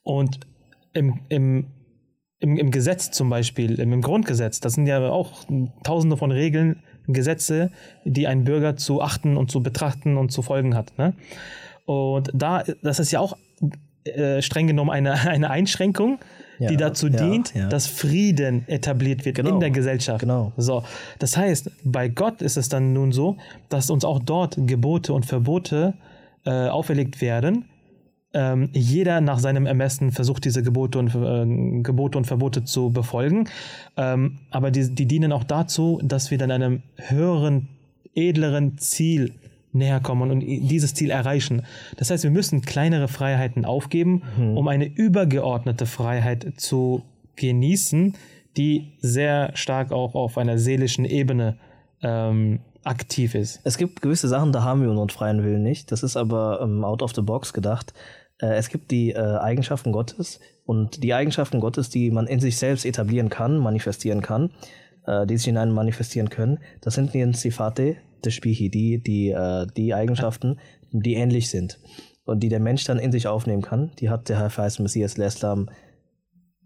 Und im, im, im, im Gesetz zum Beispiel, im, im Grundgesetz, das sind ja auch tausende von Regeln, Gesetze, die ein Bürger zu achten und zu betrachten und zu folgen hat. Ne? Und da, das ist ja auch äh, streng genommen eine, eine Einschränkung,
Ja,
die dazu
ja,
dient,
ja.
dass Frieden etabliert wird
Genau,
in der Gesellschaft.
genau.
So, das heißt, bei Gott ist es dann nun so, dass uns auch dort Gebote und Verbote äh, auferlegt werden. Ähm, jeder nach seinem Ermessen versucht, diese Gebote und, äh, Gebote und Verbote zu befolgen. Ähm, aber die, die dienen auch dazu, dass wir dann einem höheren, edleren Ziel näher kommen und dieses Ziel erreichen. Das heißt, wir müssen kleinere Freiheiten aufgeben, um eine übergeordnete Freiheit zu genießen, die sehr stark auch auf einer seelischen Ebene ähm, aktiv ist.
Es gibt gewisse Sachen, da haben wir unseren freien Willen nicht. Das ist aber ähm, out of the box gedacht. Äh, es gibt die äh, Eigenschaften Gottes und die Eigenschaften Gottes, die man in sich selbst etablieren kann, manifestieren kann, äh, die sich in einem manifestieren können. Das sind die Sifate Tashbihi, die, die, äh, die Eigenschaften, die ähnlich sind und die der Mensch dann in sich aufnehmen kann. Die hat der Herr Feist Messias Islam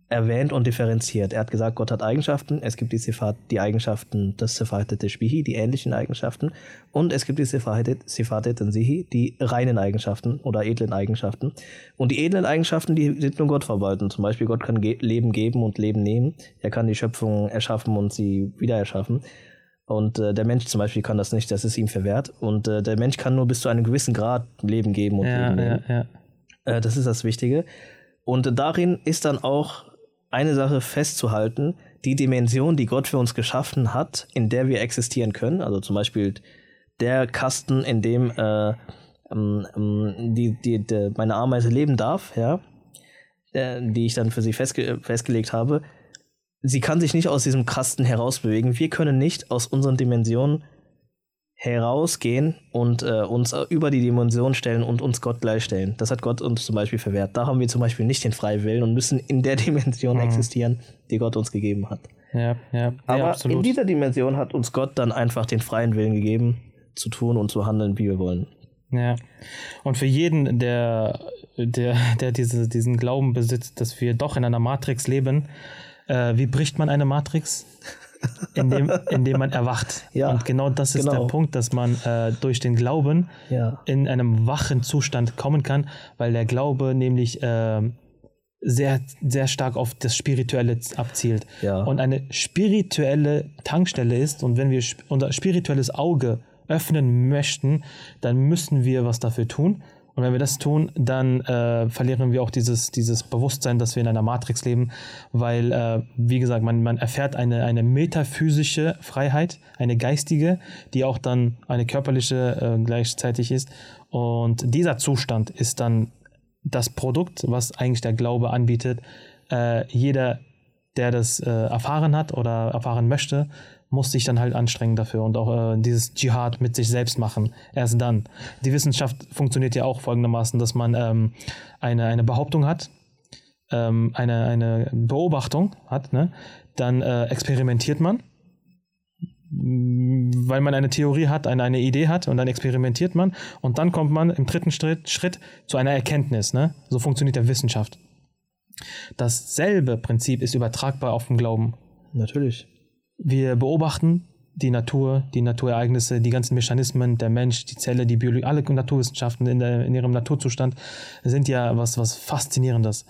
erwähnt und differenziert. Er hat gesagt, Gott hat Eigenschaften, es gibt die, Sifat, die Eigenschaften des Sifate Tashbihi, die ähnlichen Eigenschaften, und es gibt die Sifate Tansihi, die reinen Eigenschaften oder edlen Eigenschaften. Und die edlen Eigenschaften, die sind nur Gott verwalten. Zum Beispiel, Gott kann ge Leben geben und Leben nehmen. Er kann die Schöpfung erschaffen und sie wieder erschaffen. Und äh, der Mensch zum Beispiel kann das nicht, das ist ihm verwehrt. Und äh, der Mensch kann nur bis zu einem gewissen Grad Leben geben und
Ja,
Leben nehmen.
ja, ja.
Äh, das ist das Wichtige. Und darin ist dann auch eine Sache festzuhalten, die Dimension, die Gott für uns geschaffen hat, in der wir existieren können. Also zum Beispiel der Kasten, in dem äh, ähm, ähm, die, die, die, meine Ameise leben darf, ja. äh, die ich dann für sie festge festgelegt habe, sie kann sich nicht aus diesem Kasten herausbewegen. Wir können nicht aus unseren Dimensionen herausgehen und äh, uns über die Dimension stellen und uns Gott gleichstellen. Das hat Gott uns zum Beispiel verwehrt. Da haben wir zum Beispiel nicht den Freiwillen und müssen in der Dimension mhm. existieren, die Gott uns gegeben hat.
Ja, ja.
Aber ja, in dieser Dimension hat uns Gott dann einfach den freien Willen gegeben, zu tun und zu handeln, wie wir wollen.
Ja. Und für jeden, der, der, der diese, diesen Glauben besitzt, dass wir doch in einer Matrix leben, äh, wie bricht man eine Matrix? Indem, indem man erwacht. Ja, und genau das ist genau. der Punkt, dass man äh, durch den Glauben ja. in einem wachen Zustand kommen kann, weil der Glaube nämlich äh, sehr, sehr stark auf das Spirituelle abzielt. Ja. Und eine spirituelle Tankstelle ist, und wenn wir unser spirituelles Auge öffnen möchten, dann müssen wir was dafür tun. Und wenn wir das tun, dann äh, verlieren wir auch dieses, dieses Bewusstsein, dass wir in einer Matrix leben, weil, äh, wie gesagt, man, man erfährt eine, eine metaphysische Freiheit, eine geistige, die auch dann eine körperliche äh, gleichzeitig ist. Und dieser Zustand ist dann das Produkt, was eigentlich der Glaube anbietet. Äh, jeder, der das äh, erfahren hat oder erfahren möchte, muss sich dann halt anstrengen dafür und auch äh, dieses Dschihad mit sich selbst machen. Erst dann. Die Wissenschaft funktioniert ja auch folgendermaßen, dass man ähm, eine, eine Behauptung hat, ähm, eine, eine Beobachtung hat, ne? dann äh, experimentiert man, weil man eine Theorie hat, eine, eine Idee hat und dann experimentiert man und dann kommt man im dritten Schritt, Schritt zu einer Erkenntnis. Ne? So funktioniert der Wissenschaft. Dasselbe Prinzip ist übertragbar auf den Glauben.
Natürlich.
Wir beobachten die Natur, die Naturereignisse, die ganzen Mechanismen, der Mensch, die Zelle, die Biologie, alle Naturwissenschaften in, der, in ihrem Naturzustand sind ja was, was Faszinierendes.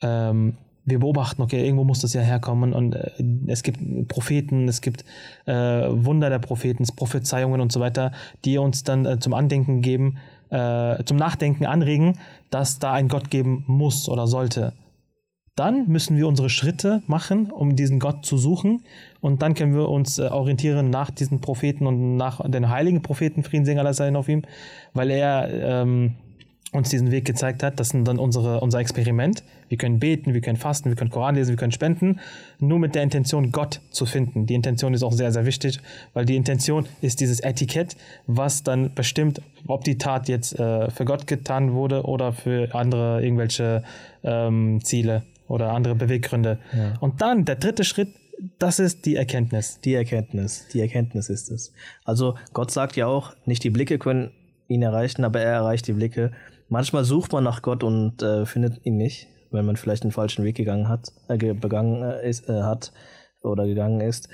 Ähm, wir beobachten, okay, irgendwo muss das ja herkommen und äh, es gibt Propheten, es gibt äh, Wunder der Propheten, Prophezeiungen und so weiter, die uns dann äh, zum Andenken geben, äh, zum Nachdenken anregen, dass da ein Gott geben muss oder sollte. Dann müssen wir unsere Schritte machen, um diesen Gott zu suchen. Und dann können wir uns äh, orientieren nach diesen Propheten und nach den heiligen Propheten, Frieden singen Allah sein auf ihm, weil er ähm, uns diesen Weg gezeigt hat. Das sind dann unsere, unser Experiment. Wir können beten, wir können fasten, wir können Koran lesen, wir können spenden, nur mit der Intention, Gott zu finden. Die Intention ist auch sehr, sehr wichtig, weil die Intention ist dieses Etikett, was dann bestimmt, ob die Tat jetzt äh, für Gott getan wurde oder für andere irgendwelche ähm, Ziele oder andere Beweggründe. Ja. Und dann der dritte Schritt, das ist die Erkenntnis.
Die Erkenntnis, die Erkenntnis ist es. Also Gott sagt ja auch, nicht die Blicke können ihn erreichen, aber er erreicht die Blicke. Manchmal sucht man nach Gott und äh, findet ihn nicht, wenn man vielleicht den falschen Weg gegangen hat, äh, begangen äh, ist, äh, hat oder gegangen ist.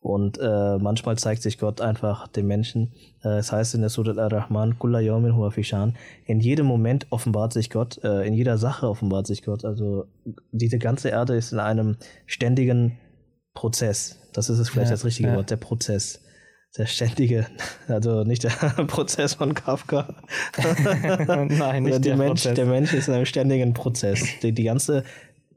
Und äh, manchmal zeigt sich Gott einfach dem Menschen. Äh, es heißt in der Surat al-Rahman, Kulla yawmin huwa fishan. In jedem Moment offenbart sich Gott, äh, in jeder Sache offenbart sich Gott. Also diese ganze Erde ist in einem ständigen Prozess. Das ist es vielleicht ja, das richtige ja. Wort, der Prozess. Der ständige, also nicht der Prozess von Kafka. Nein, nicht der, der Mensch, Prozess. Der Mensch ist in einem ständigen Prozess. Die, die ganze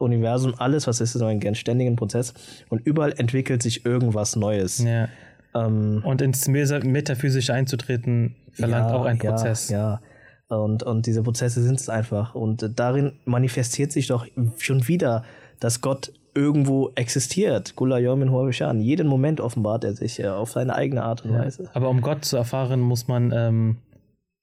Universum, alles, was ist, ist ein ständigen Prozess und überall entwickelt sich irgendwas Neues.
Ja. Ähm, und ins Metaphysische einzutreten, verlangt ja, auch ein Prozess.
Ja, ja. Und, und diese Prozesse sind es einfach. Und darin manifestiert sich doch schon wieder, dass Gott irgendwo existiert. Gula Yomin Huabishan. Jeden Moment offenbart er sich äh, auf seine eigene Art und Weise.
Aber um Gott zu erfahren, muss man ähm,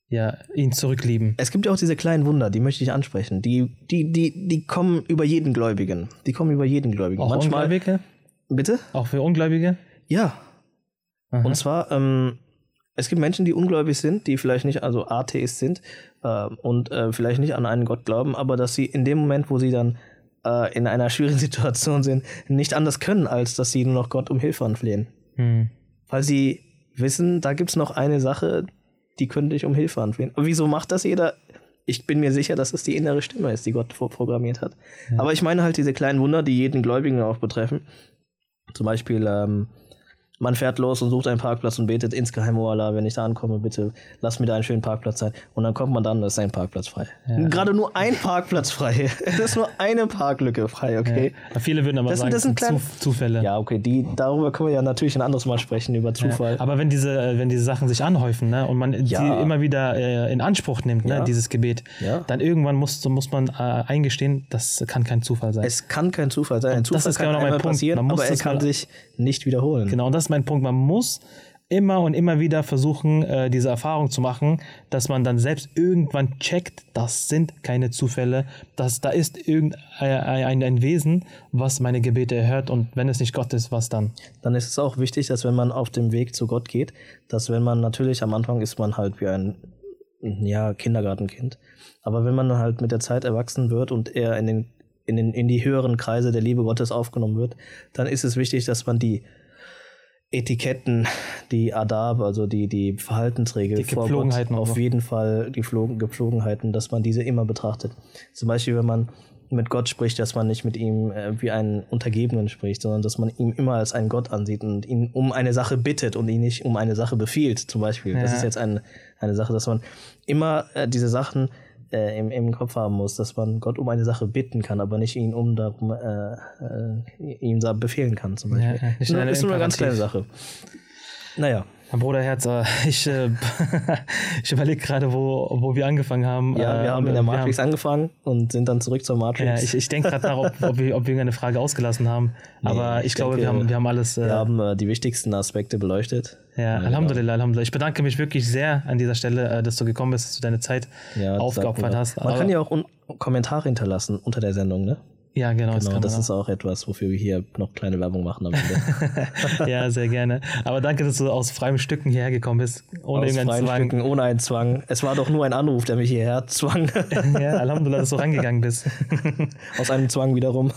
ja, ihn zurücklieben.
Es gibt ja auch diese kleinen Wunder, die möchte ich ansprechen. Die, die, die, die kommen über jeden Gläubigen. Die kommen über jeden Gläubigen.
Auch Manchmal, Ungläubige?
Bitte?
Auch für Ungläubige?
Ja. Aha. Und zwar, ähm, es gibt Menschen, die ungläubig sind, die vielleicht nicht, also Atheist sind äh, und äh, vielleicht nicht an einen Gott glauben, aber dass sie in dem Moment, wo sie dann äh, in einer schwierigen Situation sind, nicht anders können, als dass sie nur noch Gott um Hilfe anflehen. Hm. Weil sie wissen, da gibt es noch eine Sache, die könnte ich um Hilfe anflehen. Aber wieso macht das jeder? Ich bin mir sicher, dass es die innere Stimme ist, die Gott vorprogrammiert hat. Ja. Aber ich meine halt diese kleinen Wunder, die jeden Gläubigen auch betreffen. Zum Beispiel, ähm, Man fährt los und sucht einen Parkplatz und betet insgeheim, oh Allah, wenn ich da ankomme, bitte lass mir da einen schönen Parkplatz sein. Und dann kommt man dann, da ist ein Parkplatz frei. Gerade nur ein Parkplatz frei. es ist nur eine Parklücke frei, okay?
Ja. Viele würden aber
Das
sagen,
das sind kleine-
Zu- Zufälle.
Ja, okay, die, darüber können wir ja natürlich ein anderes Mal sprechen, über Zufall.
Aber wenn diese, äh, wenn diese Sachen sich anhäufen ne, und man
Ja.
die immer wieder äh, in Anspruch nimmt, ne,
Ja.
dieses Gebet,
Ja.
dann irgendwann muss, muss man äh, eingestehen, das kann kein Zufall sein.
Es kann kein Zufall sein. Ein
das
Zufall
ist
kann
genau mein Punkt.
passieren,
Man muss
aber er
das
kann sich nicht wiederholen.
Genau, und das ist mein Punkt. Man muss immer und immer wieder versuchen, äh, diese Erfahrung zu machen, dass man dann selbst irgendwann checkt, das sind keine Zufälle, dass da ist irgendein ein, ein Wesen, was meine Gebete erhört und wenn es nicht Gott ist, was dann?
Dann ist es auch wichtig, dass wenn man auf dem Weg zu Gott geht, dass wenn man natürlich am Anfang ist man halt wie ein ja, Kindergartenkind. Aber wenn man dann halt mit der Zeit erwachsen wird und eher in den, in den, in die höheren Kreise der Liebe Gottes aufgenommen wird, dann ist es wichtig, dass man die Etiketten, die Adab, also die, die Verhaltensregeln
Die Gepflogenheiten
Gott, auf jeden Fall die Flo- Gepflogenheiten, dass man diese immer betrachtet. Zum Beispiel, wenn man mit Gott spricht, dass man nicht mit ihm äh, wie einen Untergebenen spricht, sondern dass man ihn immer als einen Gott ansieht und ihn um eine Sache bittet und ihn nicht um eine Sache befiehlt, zum Beispiel. Das
Ja.
ist jetzt ein, eine Sache, dass man immer äh, diese Sachen äh, im, im Kopf haben muss, dass man Gott um eine Sache bitten kann, aber nicht ihn um darum äh, äh, ihm befehlen kann, zum Beispiel.
Ja,
ist nur eine ganz kleine. Sache. Naja.
Mein Bruderherz, äh, ich, äh, ich überlege gerade, wo, wo wir angefangen haben.
Ja,
Äh,
wir haben in der Matrix angefangen und sind dann zurück zur Matrix.
Ja, ich, ich denke gerade nach, ob, ob, wir, ob wir eine Frage ausgelassen haben. Aber ich,
ich
glaube,
denke,
wir, haben, wir haben alles. Äh,
wir haben äh, die wichtigsten Aspekte beleuchtet.
ja, Alhamdulillah, Alhamdulillah. Ich bedanke mich wirklich sehr an dieser Stelle, äh, dass du gekommen bist, dass du deine Zeit
Ja,
aufgeopfert hast.
man.
Aber-
kann ja auch Kommentare hinterlassen unter der Sendung, ne?
Ja, genau. das
Genau, das
man
ist auch etwas, wofür wir hier noch kleine Werbung machen am Ende.
ja, sehr gerne. Aber danke, dass du aus freiem Stücken hierher gekommen bist. Ohne
Aus
irgendeinen
freien
Zwang.
Stücken, ohne einen Zwang. Es war doch nur ein Anruf, der mich hierher zwang.
Ja, Alhamdulillah, dass du rangegangen bist.
Aus einem Zwang wiederum.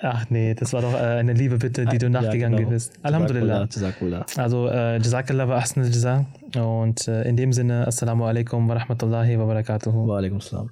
Ach nee, das war doch äh, eine liebe Bitte, die du nachgegangen
genau.
bist. Alhamdulillah.
Jazakallah.
Also, äh, Jazakallah wa al-Jaza. Und äh, in dem Sinne, Assalamu alaikum wa rahmatullahi wa barakatuhu.
Wa alaikum salam.